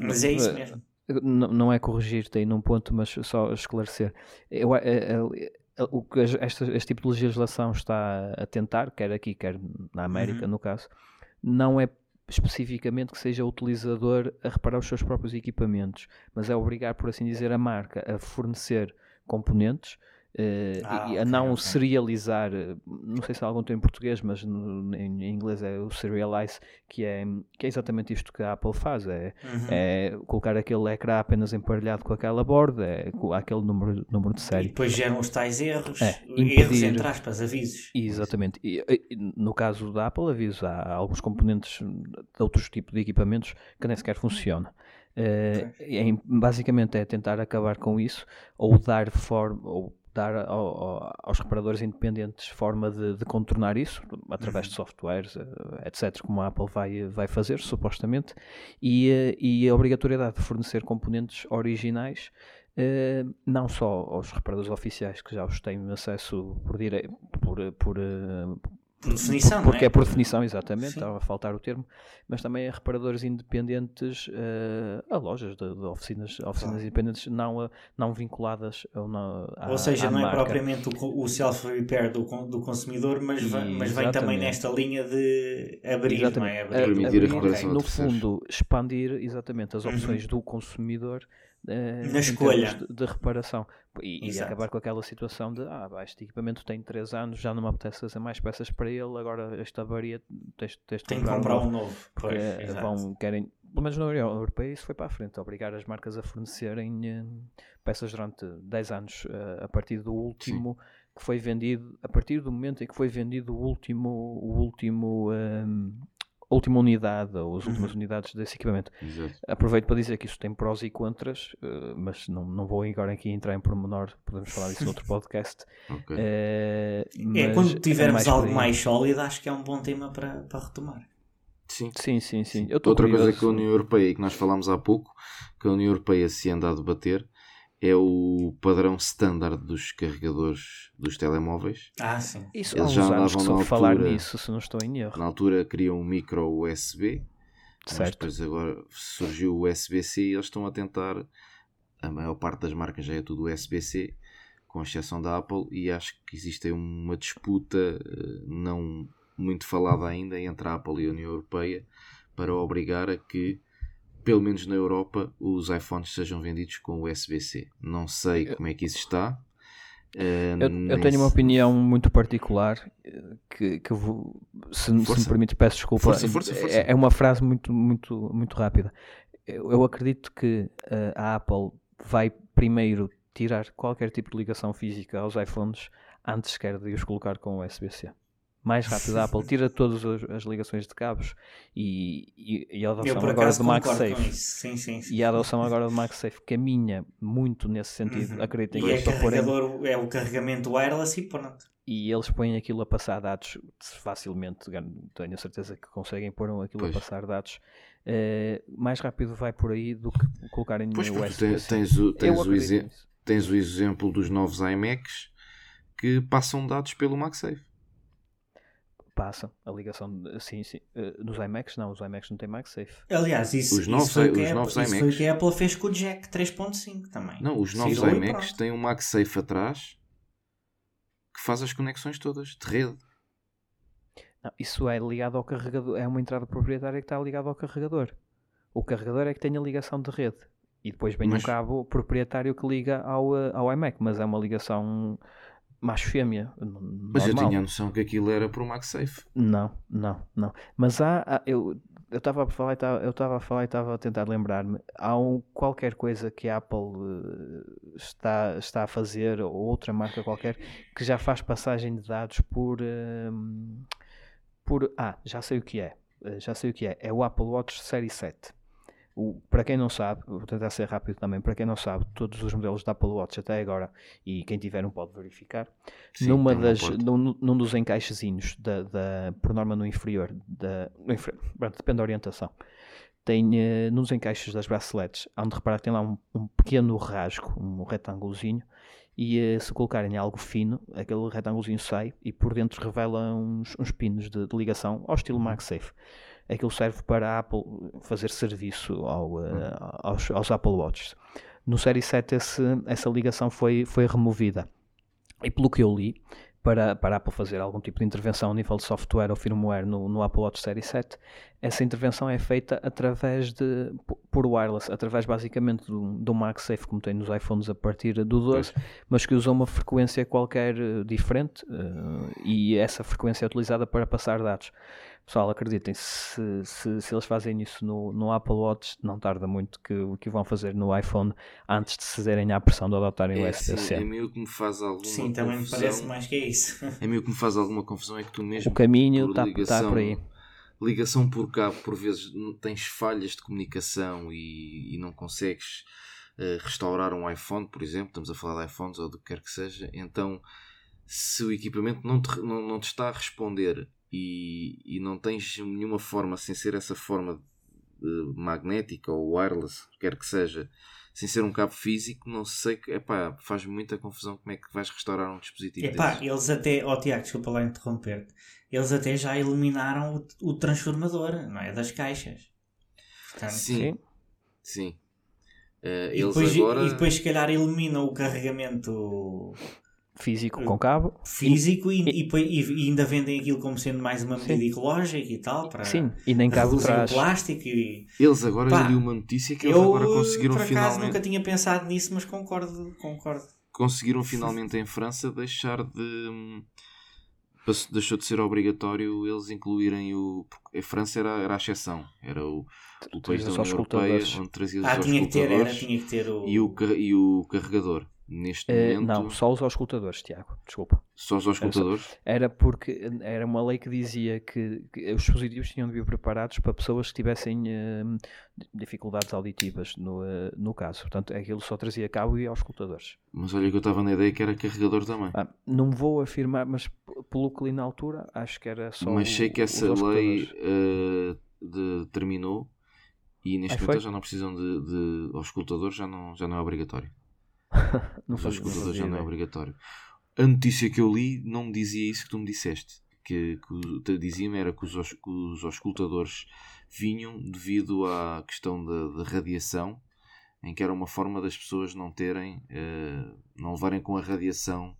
Mas é isso mesmo. Não, não é corrigir-te aí num ponto, mas só esclarecer. Eu, eu, eu, o que este, este, tipo de legislação está a tentar, quer aqui, quer na América, uhum. no caso, não é especificamente que seja o utilizador a reparar os seus próprios equipamentos, mas é obrigar, por assim dizer, a marca a fornecer componentes Uh, ah, e a não okay. serializar, eh, não sei se há algum termo em português, mas no, em, em, inglês é o serialize, que é, que é exatamente isto que a Apple faz: é, uhum. é colocar aquele ecrã apenas emparelhado com aquela borda, é aquele número, número de série. E depois geram os tais erros, é, impedir, erros entre aspas, avisos. Exatamente. E, no caso da Apple, aviso, há alguns componentes de outros tipos de equipamentos que nem sequer funcionam. Uh, é, basicamente é tentar acabar com isso ou dar forma ou dar ao, aos reparadores independentes forma de, de contornar isso, através de uhum. softwares, eh, etc., como a Apple vai, vai fazer, supostamente, e, eh, e a obrigatoriedade de fornecer componentes originais Uh, não só aos reparadores oficiais que já os têm acesso por, dire... por, por, uh, por definição, porque é? é? por definição, exatamente, Sim. estava a faltar o termo, mas também a reparadores independentes, uh, a lojas de, de oficinas, oficinas independentes não, não vinculadas ou, não, à, ou seja, não é marca. é propriamente o, o self-repair do, do consumidor, mas, vai, mas vem também nesta linha de abrir, exatamente. não é? Abrir, a, reparação No fundo, expandir exatamente as opções uhum. do consumidor uh, na escolha. de, de, reparação. E, e, acabar com aquela situação de ah, este equipamento tem 3 anos, já não me apetece fazer mais peças para ele, agora esta avaria tens, tens de comprar, comprar um novo. Porque pois, vão, querem, pelo menos na União Europeia isso foi para a frente, obrigar as marcas a fornecerem uh, peças durante 10 anos uh, a partir do último Sim. que foi vendido, a partir do momento em que foi vendido o último, o último um, última unidade ou as últimas uhum. unidades desse equipamento. Exato. Aproveito para dizer que isso tem prós e contras, uh, mas não, não vou agora aqui entrar em pormenor, podemos falar disso no outro (laughs) podcast. okay. uh, é quando é tivermos é algo mais sólido, acho que é um bom tema para, para retomar. Sim, sim, sim. sim. Outra curioso. coisa que a União Europeia, que nós falámos há pouco, que a União Europeia se anda a debater, é o padrão standard dos carregadores dos telemóveis. Ah, sim. Isso Eles já andavam na altura, falar nisso, se não estou em erro. Na altura queriam um micro USB, certo. mas depois agora surgiu o USB-C e eles estão a tentar. A maior parte das marcas já é tudo USB-C, com exceção da Apple, e acho que existe uma disputa eh, não muito falada ainda entre a Apple e a União Europeia para obrigar a que pelo menos na Europa, os iPhones sejam vendidos com USB-C. Não sei como é que isso está. Uh, eu, eu, tenho uma opinião muito particular eh, que, que vou, se, se, me permite, peço desculpa. Força, força, força. É, é, uma frase muito, muito, muito rápida. Eu, eu acredito que uh, a Apple vai primeiro tirar qualquer tipo de ligação física aos iPhones antes sequer de os colocar com USB-C. Mais rápido a (laughs) Apple tira todas as ligações de cabos e, e, e a adoção agora do MagSafe sim, sim, sim, e a adoção agora do MagSafe caminha muito nesse sentido uhum. acreditem e é, carregador, é o carregamento wireless e pronto e eles põem aquilo a passar dados facilmente, tenho a certeza que conseguem pôr aquilo pois. a passar dados uh, mais rápido vai por aí do que colocarem pois, no USB. Tens, tens, o, tens, o tens o exemplo dos novos iMacs que passam dados pelo MagSafe passam a ligação, sim, sim. Uh, nos iMacs não, os iMacs não têm MagSafe. Aliás, isso, os novos, isso foi, os novos Apple, foi o que a Apple fez com o Jack 3.5 também. Não, os novos iMacs têm um MagSafe atrás que faz as conexões todas de rede. Não, isso é ligado ao carregador, é uma entrada proprietária que está ligada ao carregador. O carregador é que tem a ligação de rede. E depois vem mas... um cabo proprietário que liga ao, eh, ao iMac, mas é uma ligação macho fêmea. Mas eu tinha a noção que aquilo era para o MagSafe. Não, não, não. Mas há, há eu eu estava a falar, eu estava a falar e estava a tentar lembrar-me. Há um, qualquer coisa que a Apple uh, está, está a fazer ou outra marca qualquer que já faz passagem de dados por uh, por ah já sei o que é uh, já sei o que é é o Apple Watch Série 7 o, para quem não sabe, vou tentar ser rápido também, para quem não sabe, todos os modelos da Apple Watch até agora, e quem tiver não pode verificar, Sim, numa das, num, num, dos encaixezinhos, da, da, por norma no inferior, da, no inferior depende da orientação, tem uh, nos encaixes das braceletes, onde reparar que tem lá um, um pequeno rasgo, um retângulozinho, e uh, se colocarem algo fino, aquele retângulozinho sai e por dentro revela uns, uns pinos de, de ligação ao estilo MagSafe aquilo serve para a Apple fazer serviço ao, uh, aos, aos, Apple Watches. No Série 7 esse, essa ligação foi, foi removida. E pelo que eu li, para, para a Apple fazer algum tipo de intervenção a nível de software ou firmware no, no Apple Watch Série 7, essa intervenção é feita através de, por wireless, através basicamente do, do MagSafe, como tem nos iPhones a partir do 12, pois. mas que usa uma frequência qualquer uh, diferente uh, e essa frequência é utilizada para passar dados. Pessoal, acreditem, se, se, se, eles fazem isso no, no Apple Watch, não tarda muito que o que vão fazer no iPhone antes de cederem à pressão de adotarem é, o USB-C. É meio que me faz alguma Sim, também me parece mais que é isso. É meio que me faz alguma confusão, é que tu mesmo. O caminho está tá por aí. Ligação por cabo, por vezes tens falhas de comunicação e, e não consegues uh, restaurar um iPhone, por exemplo. Estamos a falar de iPhones ou do que quer que seja. Então, se o equipamento não te, não, não te está a responder e, e não tens nenhuma forma, sem ser essa forma magnética ou wireless, quer que seja, sem ser um cabo físico, não sei que epá, faz muita confusão como é que vais restaurar um dispositivo. Epá, desses. eles até, oh, Tiago, desculpa lá interromper eles até já eliminaram o, o, transformador, não é? Das caixas. Portanto, sim. Sim. Uh, e, depois, agora... e depois, se calhar, eliminam o carregamento físico com cabo. Físico e, e, e, e, ainda vendem aquilo como sendo mais uma medida sim. ecológica e tal para sim e nem cabo traz. plástico e eles agora Pá, eu li uma notícia que eles eu, agora conseguiram por acaso finalmente nunca tinha pensado nisso mas concordo concordo. conseguiram finalmente em França deixar de deixou de ser obrigatório eles incluírem o a França era, era a exceção era o, o país da União Europeia onde trazia ah, tinha que ter, era, tinha que ter o... E, o, e o carregador neste uh, momento. Não, só os auscultadores, Tiago, desculpa. Só os auscultadores? Era, era, porque era uma lei que dizia que, que, os dispositivos tinham de vir preparados para pessoas que tivessem uh, dificuldades auditivas no, uh, no caso. Portanto, aquilo só trazia cabo e auscultadores. Mas olha que eu estava na ideia que era carregador também. Ah, não vou afirmar, mas pelo que li na altura, acho que era só. Mas sei que essa lei de, terminou e neste momento já não precisam de, de auscultadores, já não, já não é obrigatório. (laughs) não Os auscultadores já não é obrigatório. A notícia que eu li não me dizia isso que tu me disseste. Que, que dizia-me era que os, que os auscultadores vinham devido à questão da, da, radiação, em que era uma forma das pessoas não terem, uh, não levarem com a radiação.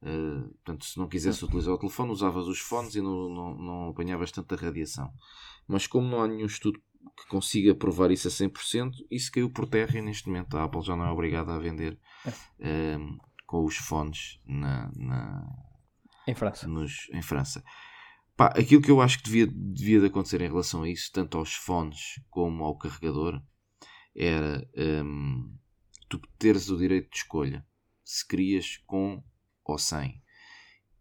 Uh, portanto, se não quisesse utilizar o telefone, usavas os fones e não, não, não apanhavas tanta radiação. Mas como não há nenhum estudo que consiga provar isso a 100%, isso caiu por terra e neste momento a Apple já não é obrigada a vender é. um, ehm, com os fones na, na, em França. Nos, em França. Pá, aquilo que eu acho que devia, devia de acontecer em relação a isso, tanto aos fones como ao carregador, era um, ehm, tu teres o direito de escolha se querias com ou sem.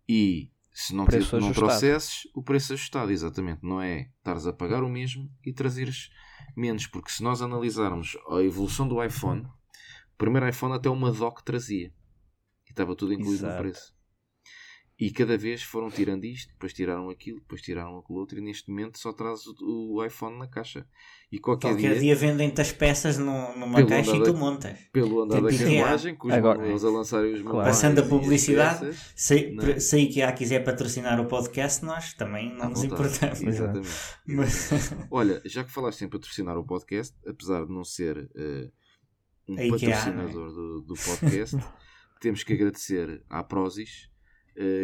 E Se não, te, não trouxesses, o preço ajustado, exatamente. Não é estares a pagar o mesmo e trazeres menos. Porque se nós analisarmos a evolução do iPhone, o primeiro iPhone até uma dock trazia. E estava tudo incluído Exato. no preço. E cada vez foram tirando isto, depois tiraram aquilo, depois tiraram aquilo outro, e neste momento só traz o, o iPhone na caixa. E qualquer, qualquer dia, dia vendem-te as peças no, numa caixa e tu montas. Pelo andar da carruagem, com os Agora, a lançarem os claro. Passando a publicidade, peças, se, é? se a IKEA quiser patrocinar o podcast, nós também não nos importamos. Exatamente. Mas... Olha, já que falaste em patrocinar o podcast, apesar de não ser uh, um a patrocinador IKEA, é? do, do podcast, (laughs) temos que agradecer à Prozis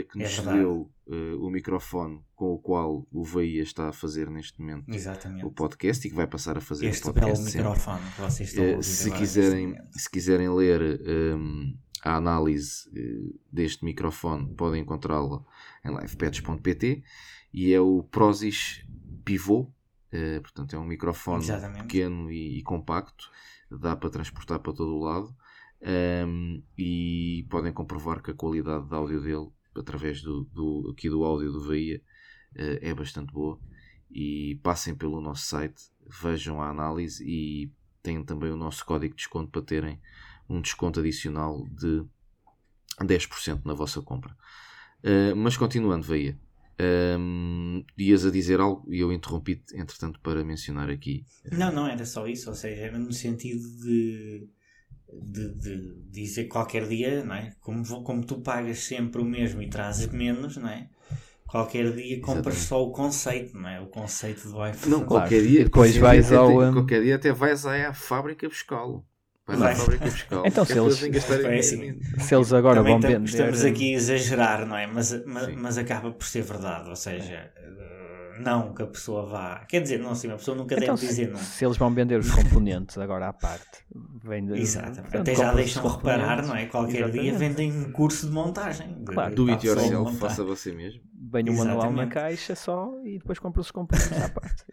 que nos é deu uh, o microfone com o qual o Veia está a fazer neste momento Exatamente. o podcast e que vai passar a fazer este o podcast. Este microfone que vocês estão a eh, se quiserem Se quiserem ler um, ehm, a análise deste microfone, podem encontrá-la em livepads.pt e é o Prozis Pivot. Uh, portanto, é um microfone Exatamente. pequeno e, e, compacto, dá para transportar para todo o lado. Um, ehm, e podem comprovar que a qualidade de áudio dele através do, do, aqui do áudio do Bahia uh, é bastante boa e passem pelo nosso site, vejam a análise e têm também o nosso código de desconto para terem um desconto adicional de 10% na vossa compra. Uh, mas continuando, Veia, um, ehm, ias a dizer algo e eu interrompi-te, entretanto, para mencionar aqui. Não, não, era só isso, ou seja, era no sentido de de, de, dizer qualquer dia, não é? Como, como tu pagas sempre o mesmo e trazes menos, não é? Qualquer dia compras Exatamente. só o conceito, não é? O conceito do iPhone. Não, qualquer dia. Depois vais ao. Tem, qualquer dia até vais à fábrica buscá-lo. Então, se eles, é assim, se eles agora Também vão vender. Estamos aqui a exagerar, não é? Mas, mas, mas acaba por ser verdade. Ou seja, não que a pessoa vá. Quer dizer, não, sim, a pessoa nunca então, deve dizer não. Se eles vão vender os (laughs) componentes agora à parte, vem de, Exato. Até já deixam reparar, não é? Qualquer Exatamente. dia vendem um curso de montagem. Claro. Do it yourself, faça você mesmo. Vem o manual na caixa só e depois compra os componentes à parte.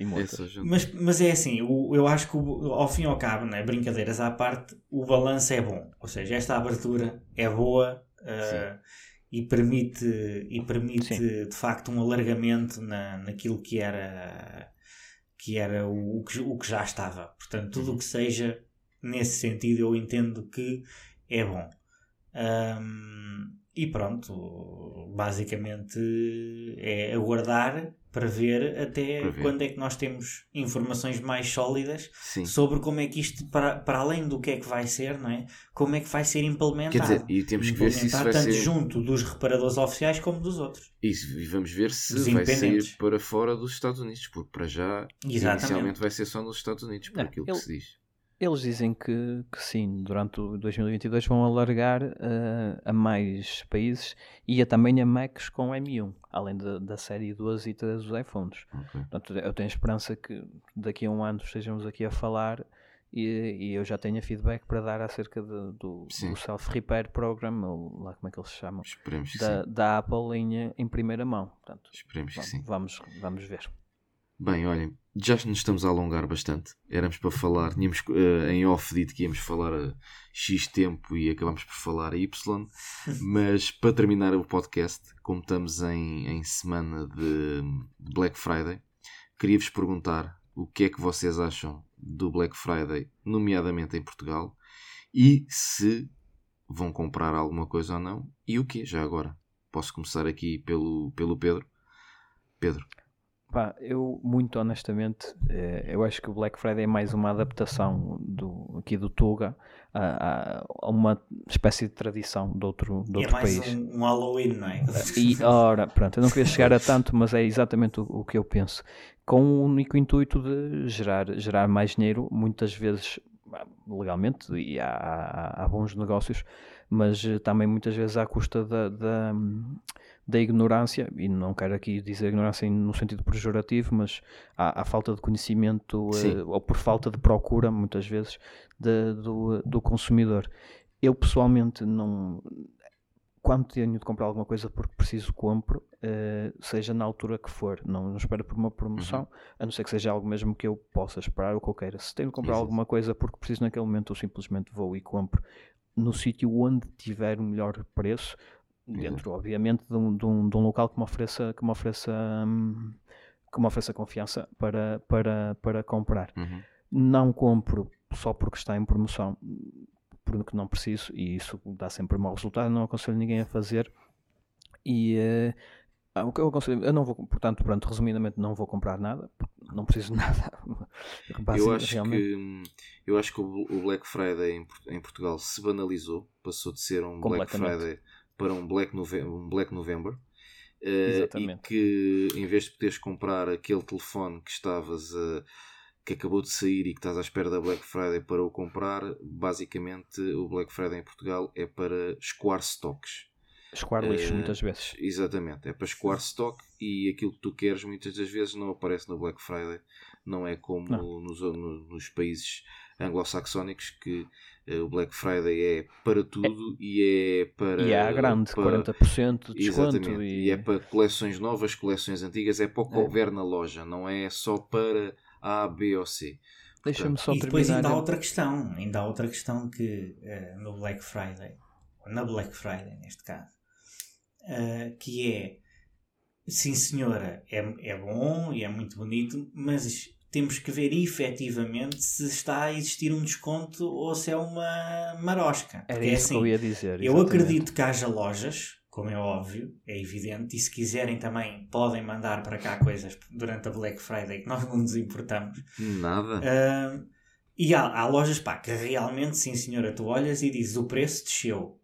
mas, mas é assim, o, eu acho que ao fim e ao cabo, né, brincadeiras à parte, o balanço é bom. Ou seja, esta abertura é boa. Uh, e permite, e permite de facto um alargamento na, naquilo que era, que era o, o, que, o que já estava. Portanto, tudo o uhum. que seja nesse sentido eu entendo que é bom. Um, e pronto, basicamente é aguardar para ver até para ver. quando é que nós temos informações mais sólidas Sim. sobre como é que isto, para, para além do que é que vai ser, não é? como é que vai ser implementado. Quer dizer, e temos que ver se isso vai tanto ser... junto dos reparadores oficiais como dos outros. Isso, e vamos ver se vai sair para fora dos Estados Unidos, porque para já Exatamente. inicialmente vai ser só nos Estados Unidos, por não, aquilo ele... que se diz. Eles dizem que, que sim, durante o 2022 vão alargar uh, a mais países e a, também a Macs com M1, além de, da série 2 e 3 dos iPhones. Okay. Portanto, eu tenho esperança que daqui a um ano estejamos aqui a falar e, e eu já tenho feedback para dar acerca de, do, do Self-Repair Program, ou lá como é que eles se chamam, da, da, Apple em, em primeira mão. Portanto, Esperemos que sim. Vamos, vamos ver. Bem, olhem, já nos estamos a alongar bastante. Éramos para falar, tínhamos uh, em off dito que íamos falar a X tempo e acabamos por falar a Y. (laughs) Mas para terminar o podcast, como estamos em, em semana de Black Friday, queria-vos perguntar o que é que vocês acham do Black Friday, nomeadamente em Portugal, e se vão comprar alguma coisa ou não, e o que já agora. Posso começar aqui pelo, pelo Pedro. Pedro. Pá, eu, muito honestamente, eh, eu acho que o Black Friday é mais uma adaptação do, aqui do Tuga a, a uma espécie de tradição de outro, de outro é mais país. Um, um Halloween, não é? E, ora, pronto, eu não queria chegar a tanto, mas é exatamente o, o que eu penso. Com o único intuito de gerar, gerar mais dinheiro, muitas vezes legalmente, e há, há, há bons negócios, mas eh, também muitas vezes à custa da, da da ignorância, e não quero aqui dizer ignorância no sentido pejorativo, mas há, há falta de conhecimento uh, ou por falta de procura, muitas vezes, de, do, do consumidor. Eu pessoalmente não. Quando tenho de comprar alguma coisa porque preciso, compro, uh, seja na altura que for. Não, não espero por uma promoção, uhum. a não ser que seja algo mesmo que eu possa esperar ou que eu queira. Se tenho de comprar alguma coisa porque preciso naquele momento, eu simplesmente vou e compro no sítio onde tiver o melhor preço Dentro, obviamente, de um, de, um, de um, local que me ofereça, que me ofereça, hum, que me ofereça confiança para, para, para comprar. Uhum. Não compro só porque está em promoção, porque não preciso, e isso dá sempre mau resultado. Não aconselho ninguém a fazer. E uh, o que eu aconselho, eu não vou, portanto, pronto, resumidamente, não vou comprar nada, não preciso de nada. (laughs) eu acho realmente. que eu acho que o Black Friday em, em Portugal se banalizou, passou de ser um Black Friday para um Black, Nove um Black November. Uh, e que em vez de poderes comprar aquele telefone que estavas a, que acabou de sair e que estás à espera da Black Friday para o comprar, basicamente o Black Friday em Portugal é para escoar stocks. Escoar lixo, uh, muitas vezes. Exatamente, é para escoar stock e aquilo que tu queres muitas das vezes não aparece no Black Friday. Não é como nos, nos, países anglo-saxónicos que uh, o Black Friday é para tudo é, e é para. E é grande, para, 40% de desconto. Exatamente, e... e... é para coleções novas, coleções antigas, é para o que é. houver na loja, não é só para A, B ou C. Deixa-me só e depois ainda há outra questão, ainda há outra questão que uh, no Black Friday, na Black Friday neste caso, uh, que é sim senhora, é, é bom e é muito bonito, mas temos que ver efetivamente se está a existir um desconto ou se é uma marosca. Era isso assim, que eu ia dizer. Eu acredito que haja lojas, como é óbvio, é evidente, e se quiserem também podem mandar para cá coisas durante a Black Friday que nós não nos importamos. Nada. Uh, e há, há, lojas pá, que realmente, sim senhora, tu olhas e dizes o preço desceu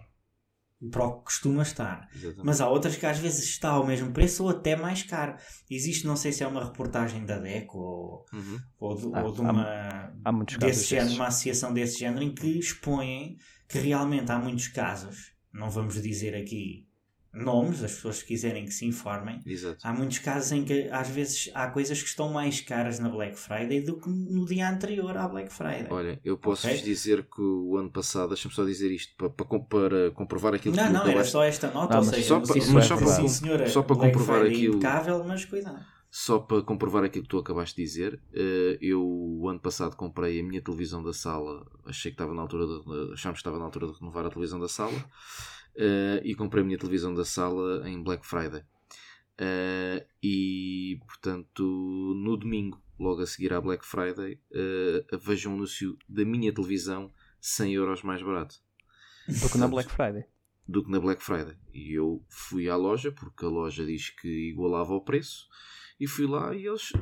para o que costuma estar. Exatamente. Mas há outras que às vezes está ao mesmo preço ou até mais caro. Existe, não sei se é uma reportagem da DECO ou, uhum. ou, de, ah, ou de uma, há, há muitos desse género, uma associação desse género em que expõem que realmente há muitos casos, não vamos dizer aqui nomes, as pessoas que quiserem que se informem. Exato. Há muitos casos em que às vezes há coisas que estão mais caras na Black Friday do que no dia anterior à Black Friday. Olha, eu posso okay? dizer que o ano passado, deixa-me só dizer isto para, para, para comprovar aquilo não, que Não, não, era só esta nota, não, ou seja, só para, mas só, para, sim, senhora, só para comprovar Friday aquilo. Impecável, mas cuidado. Só para comprovar aquilo que tu acabaste de dizer, eh, eu o ano passado comprei a minha televisão da sala, achei que estava na altura de, achámos que estava na altura de renovar a televisão da sala uh, e comprei a minha televisão da sala em Black Friday. Uh, e portanto, no domingo, logo a seguir à Black Friday, uh, vejo um anúncio da minha televisão 100 euros mais barato do que na Black Friday. Do que na Black Friday. E eu fui à loja, porque a loja diz que igualava o preço, e fui lá e eles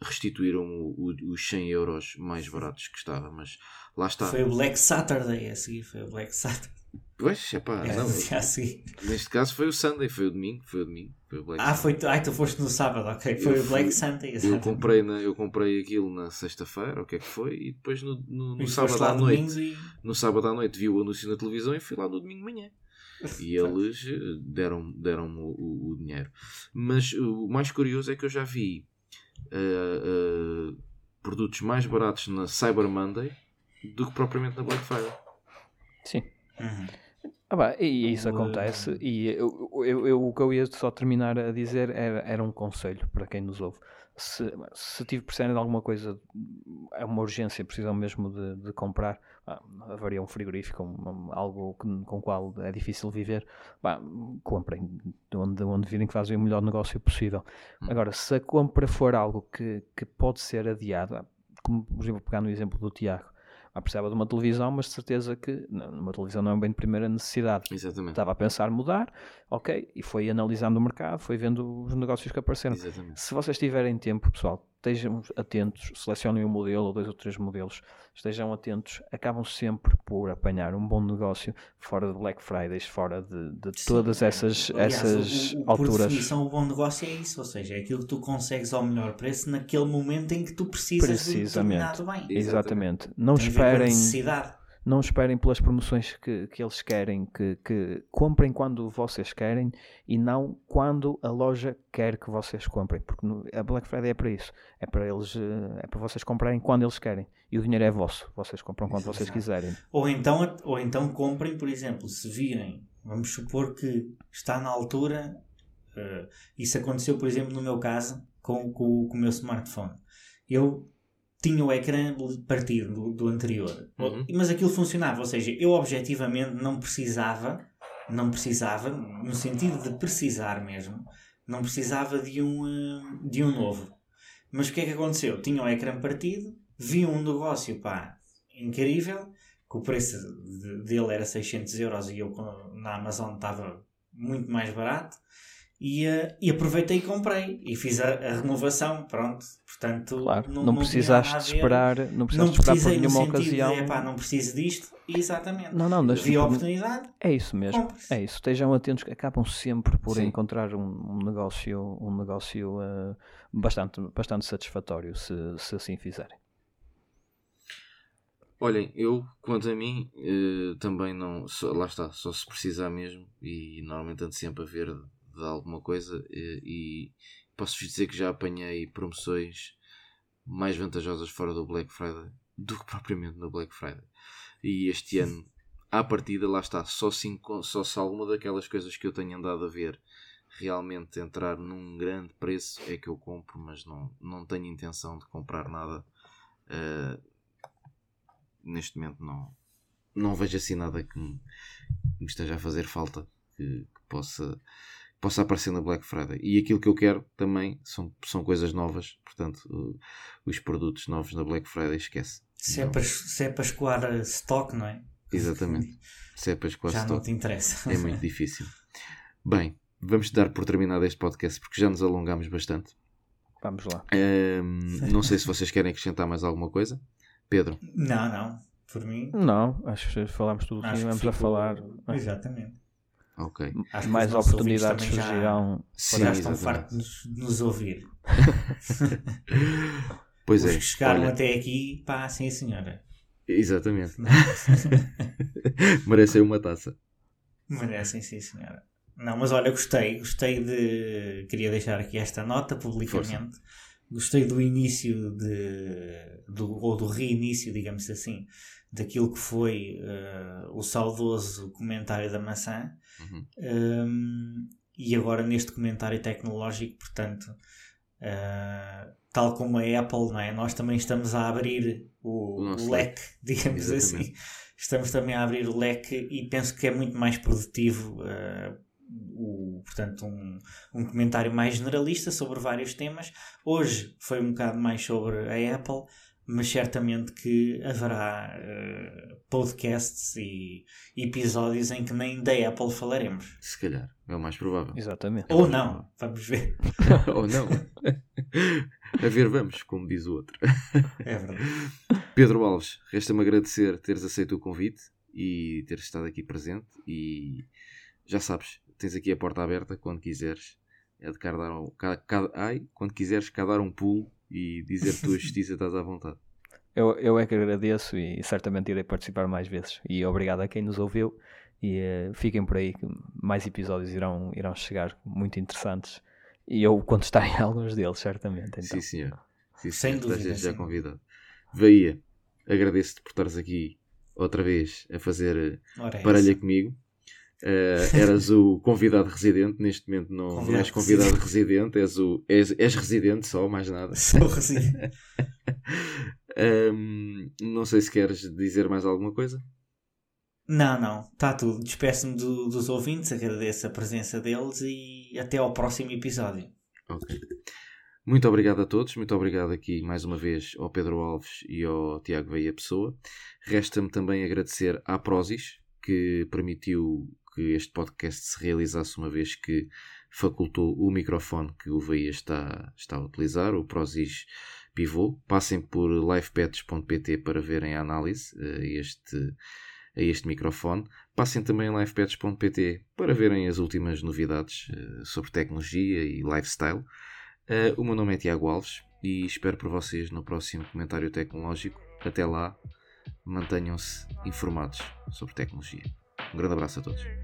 restituíram os 100 euros mais baratos que estava. Mas lá está. Foi o Black Saturday a seguir, foi o Black Saturday. Pois, é pá, é, não. Assim. Neste caso foi o Sunday, foi o domingo, foi o domingo, foi o Black Ah, foi tu, ai, tu foste no sábado, ok. Foi eu o Black fui, Sunday. Eu comprei, na, eu comprei aquilo na sexta-feira, o que é que foi, e depois no, no, no sábado à noite. E... No sábado à noite vi o anúncio na televisão e fui lá no domingo de manhã. (laughs) E eles eh, deram, deram o, o, o, dinheiro. Mas o mais curioso é que eu já vi uh, uh, produtos mais baratos na Cyber Monday do que propriamente na Black Friday. Sim. Uhum. Ah, bah, e isso acontece, e eu, eu, eu, o que eu ia só terminar a dizer era, era um conselho para quem nos ouve. Se, se tive percebendo de alguma coisa, é uma urgência, precisam mesmo de, de comprar, bah, haveria um frigorífico, um, algo com, com o qual é difícil viver, bah, comprem de onde, de onde virem que fazem o melhor negócio possível. Hum. Agora, se a compra for algo que, que pode ser adiado, como por exemplo, pegar no exemplo do Tiago, ah, precisava de uma televisão, mas de certeza que uma televisão não é um bem de primeira necessidade. Exatamente. Estava a pensar mudar, ok, e foi analisando o mercado, foi vendo os negócios que apareceram. Exatamente. Se vocês tiverem tempo, pessoal, estejam atentos, selecionem um modelo ou dois ou três modelos, estejam atentos, acabam sempre por apanhar um bom negócio fora de Black Fridays, fora de, de Sim, todas essas, aliás, essas o, o, alturas. Por definição, o bom negócio é isso, ou seja, é aquilo que tu consegues ao melhor preço naquele momento em que tu precisas de determinado bem. Exatamente. Exatamente. Não Tem esperem não esperem pelas promoções que, que eles querem, que, que comprem quando vocês querem e não quando a loja quer que vocês comprem, porque no, a Black Friday é para isso, é para eles, eh, é para vocês comprarem quando eles querem e o dinheiro é vosso, vocês compram quando Exato. vocês quiserem. Ou então, ou então comprem, por exemplo, se virem, vamos supor que está na altura, uh, isso aconteceu, por exemplo, no meu caso, com, com, com o meu smartphone. Eu tinha o ecrã partido do, do anterior. Uhum. Mas aquilo funcionava, ou seja, eu objetivamente não precisava não precisava, no sentido de precisar mesmo, não precisava de um, eh, de um novo. Mas o que é que aconteceu? Tinha o ecrã partido, vi um negócio, pá, incrível, que o preço dele era 600 euros e eu na Amazon estava muito mais barato. E, uh, e aproveitei e comprei e fiz a, a renovação, pronto. Portanto, claro, não, não, precisaste esperar, não precisaste não esperar por nenhuma ocasião. De, epá, não preciso disto, exatamente. Não, não, Vi a oportunidade. É isso mesmo. É isso. Estejam atentos, acabam sempre por Sim. encontrar um, um, negócio, um negócio uh, bastante, bastante satisfatório se, se assim fizerem. Olhem, eu, quanto a mim, uh, também não. Só, lá está, só se precisar mesmo. E normalmente ando sempre a ver de alguma coisa e, e posso-vos dizer que já apanhei promoções mais vantajosas fora do Black Friday do que propriamente no Black Friday. E este ano, à partida, lá está, só se, só se alguma daquelas coisas que eu tenho andado a ver realmente entrar num grande preço é que eu compro, mas não, não tenho intenção de comprar nada. Uh, neste momento não, não vejo assim nada que me, que me esteja a fazer falta que, que possa possa aparecer na Black Friday. E aquilo que eu quero também são, são coisas novas, portanto, uh, os produtos novos na Black Friday, esquece. Se é, para, se é para escoar uh, stock, não é? Exatamente. Se é para escoar já stock. não te interessa. É muito difícil. Bem, vamos dar por terminado este podcast porque já nos alongamos bastante. Vamos lá. Um, não sei se vocês querem acrescentar mais alguma coisa. Pedro? Não, não. Por mim. Não, acho que falámos tudo o que tínhamos a falar. Exatamente. Ok. Acho mais oportunidades surgirão. Já, já estão fartos de nos ouvir. (laughs) pois Os é. que chegaram olha... até aqui, pá, sim senhora. Exatamente. (laughs) Merecem uma taça. Merecem, sim senhora. Não, mas olha, gostei. Gostei de. Queria deixar aqui esta nota publicamente. Força. Gostei do início de. Do, ou do reinício, digamos assim, daquilo que foi uh, o saudoso comentário da maçã uhum. um, e agora neste comentário tecnológico, portanto, uh, tal como a Apple, não é? nós também estamos a abrir o, o leque, (laughs) digamos assim. Exatamente. assim. Estamos também a abrir o leque e penso que é muito mais produtivo. Uh, o, portanto, um, um comentário mais generalista sobre vários temas. Hoje foi um bocado mais sobre a Apple, mas certamente que haverá uh, podcasts e episódios em que nem da Apple falaremos. Se calhar, é o mais provável. Exatamente. Ou não, vamos ver. (laughs) Ou não. A ver, vamos, como diz o outro. É verdade. Pedro Alves, resta-me agradecer teres aceito o convite e teres estado aqui presente. E já sabes, tens aqui a porta aberta quando quiseres. É de um, cá, cá, ai, quando quiseres cá dar um pulo e dizer tua justiça (laughs) estás à vontade. Eu, eu é que agradeço e certamente irei participar mais vezes. E obrigado a quem nos ouviu. E uh, fiquem por aí que mais episódios irão, irão chegar muito interessantes. E eu contestarei alguns deles, certamente. Então. Sim, senhor. Sim, Sem dúvida. já convidado. Veia, agradeço-te por estares aqui outra vez a fazer Ora, é parelha isso. comigo. Uh, eras o convidado residente, neste momento não, convidado não és convidado residente, residente és, o, és, és residente só, mais nada. Sou residente. (laughs) um, não sei se queres dizer mais alguma coisa. Não, não, está tudo. Despeço-me do, dos ouvintes, agradeço a presença deles e até ao próximo episódio. Ok. Muito obrigado a todos, muito obrigado aqui mais uma vez ao Pedro Alves e ao Tiago Veia Pessoa. Resta-me também agradecer à Prozis, que permitiu que este podcast se realizasse uma vez que facultou o microfone que o Veia está, está a utilizar, o Prozis Pivot. Passem por livepets.pt para verem a análise a este, a este microfone. Passem também a livepets.pt para verem as últimas novidades uh, sobre tecnologia e lifestyle. Uh, o meu nome é Tiago Alves e espero por vocês no próximo comentário tecnológico. Até lá, mantenham-se informados sobre tecnologia. Um grande abraço a todos.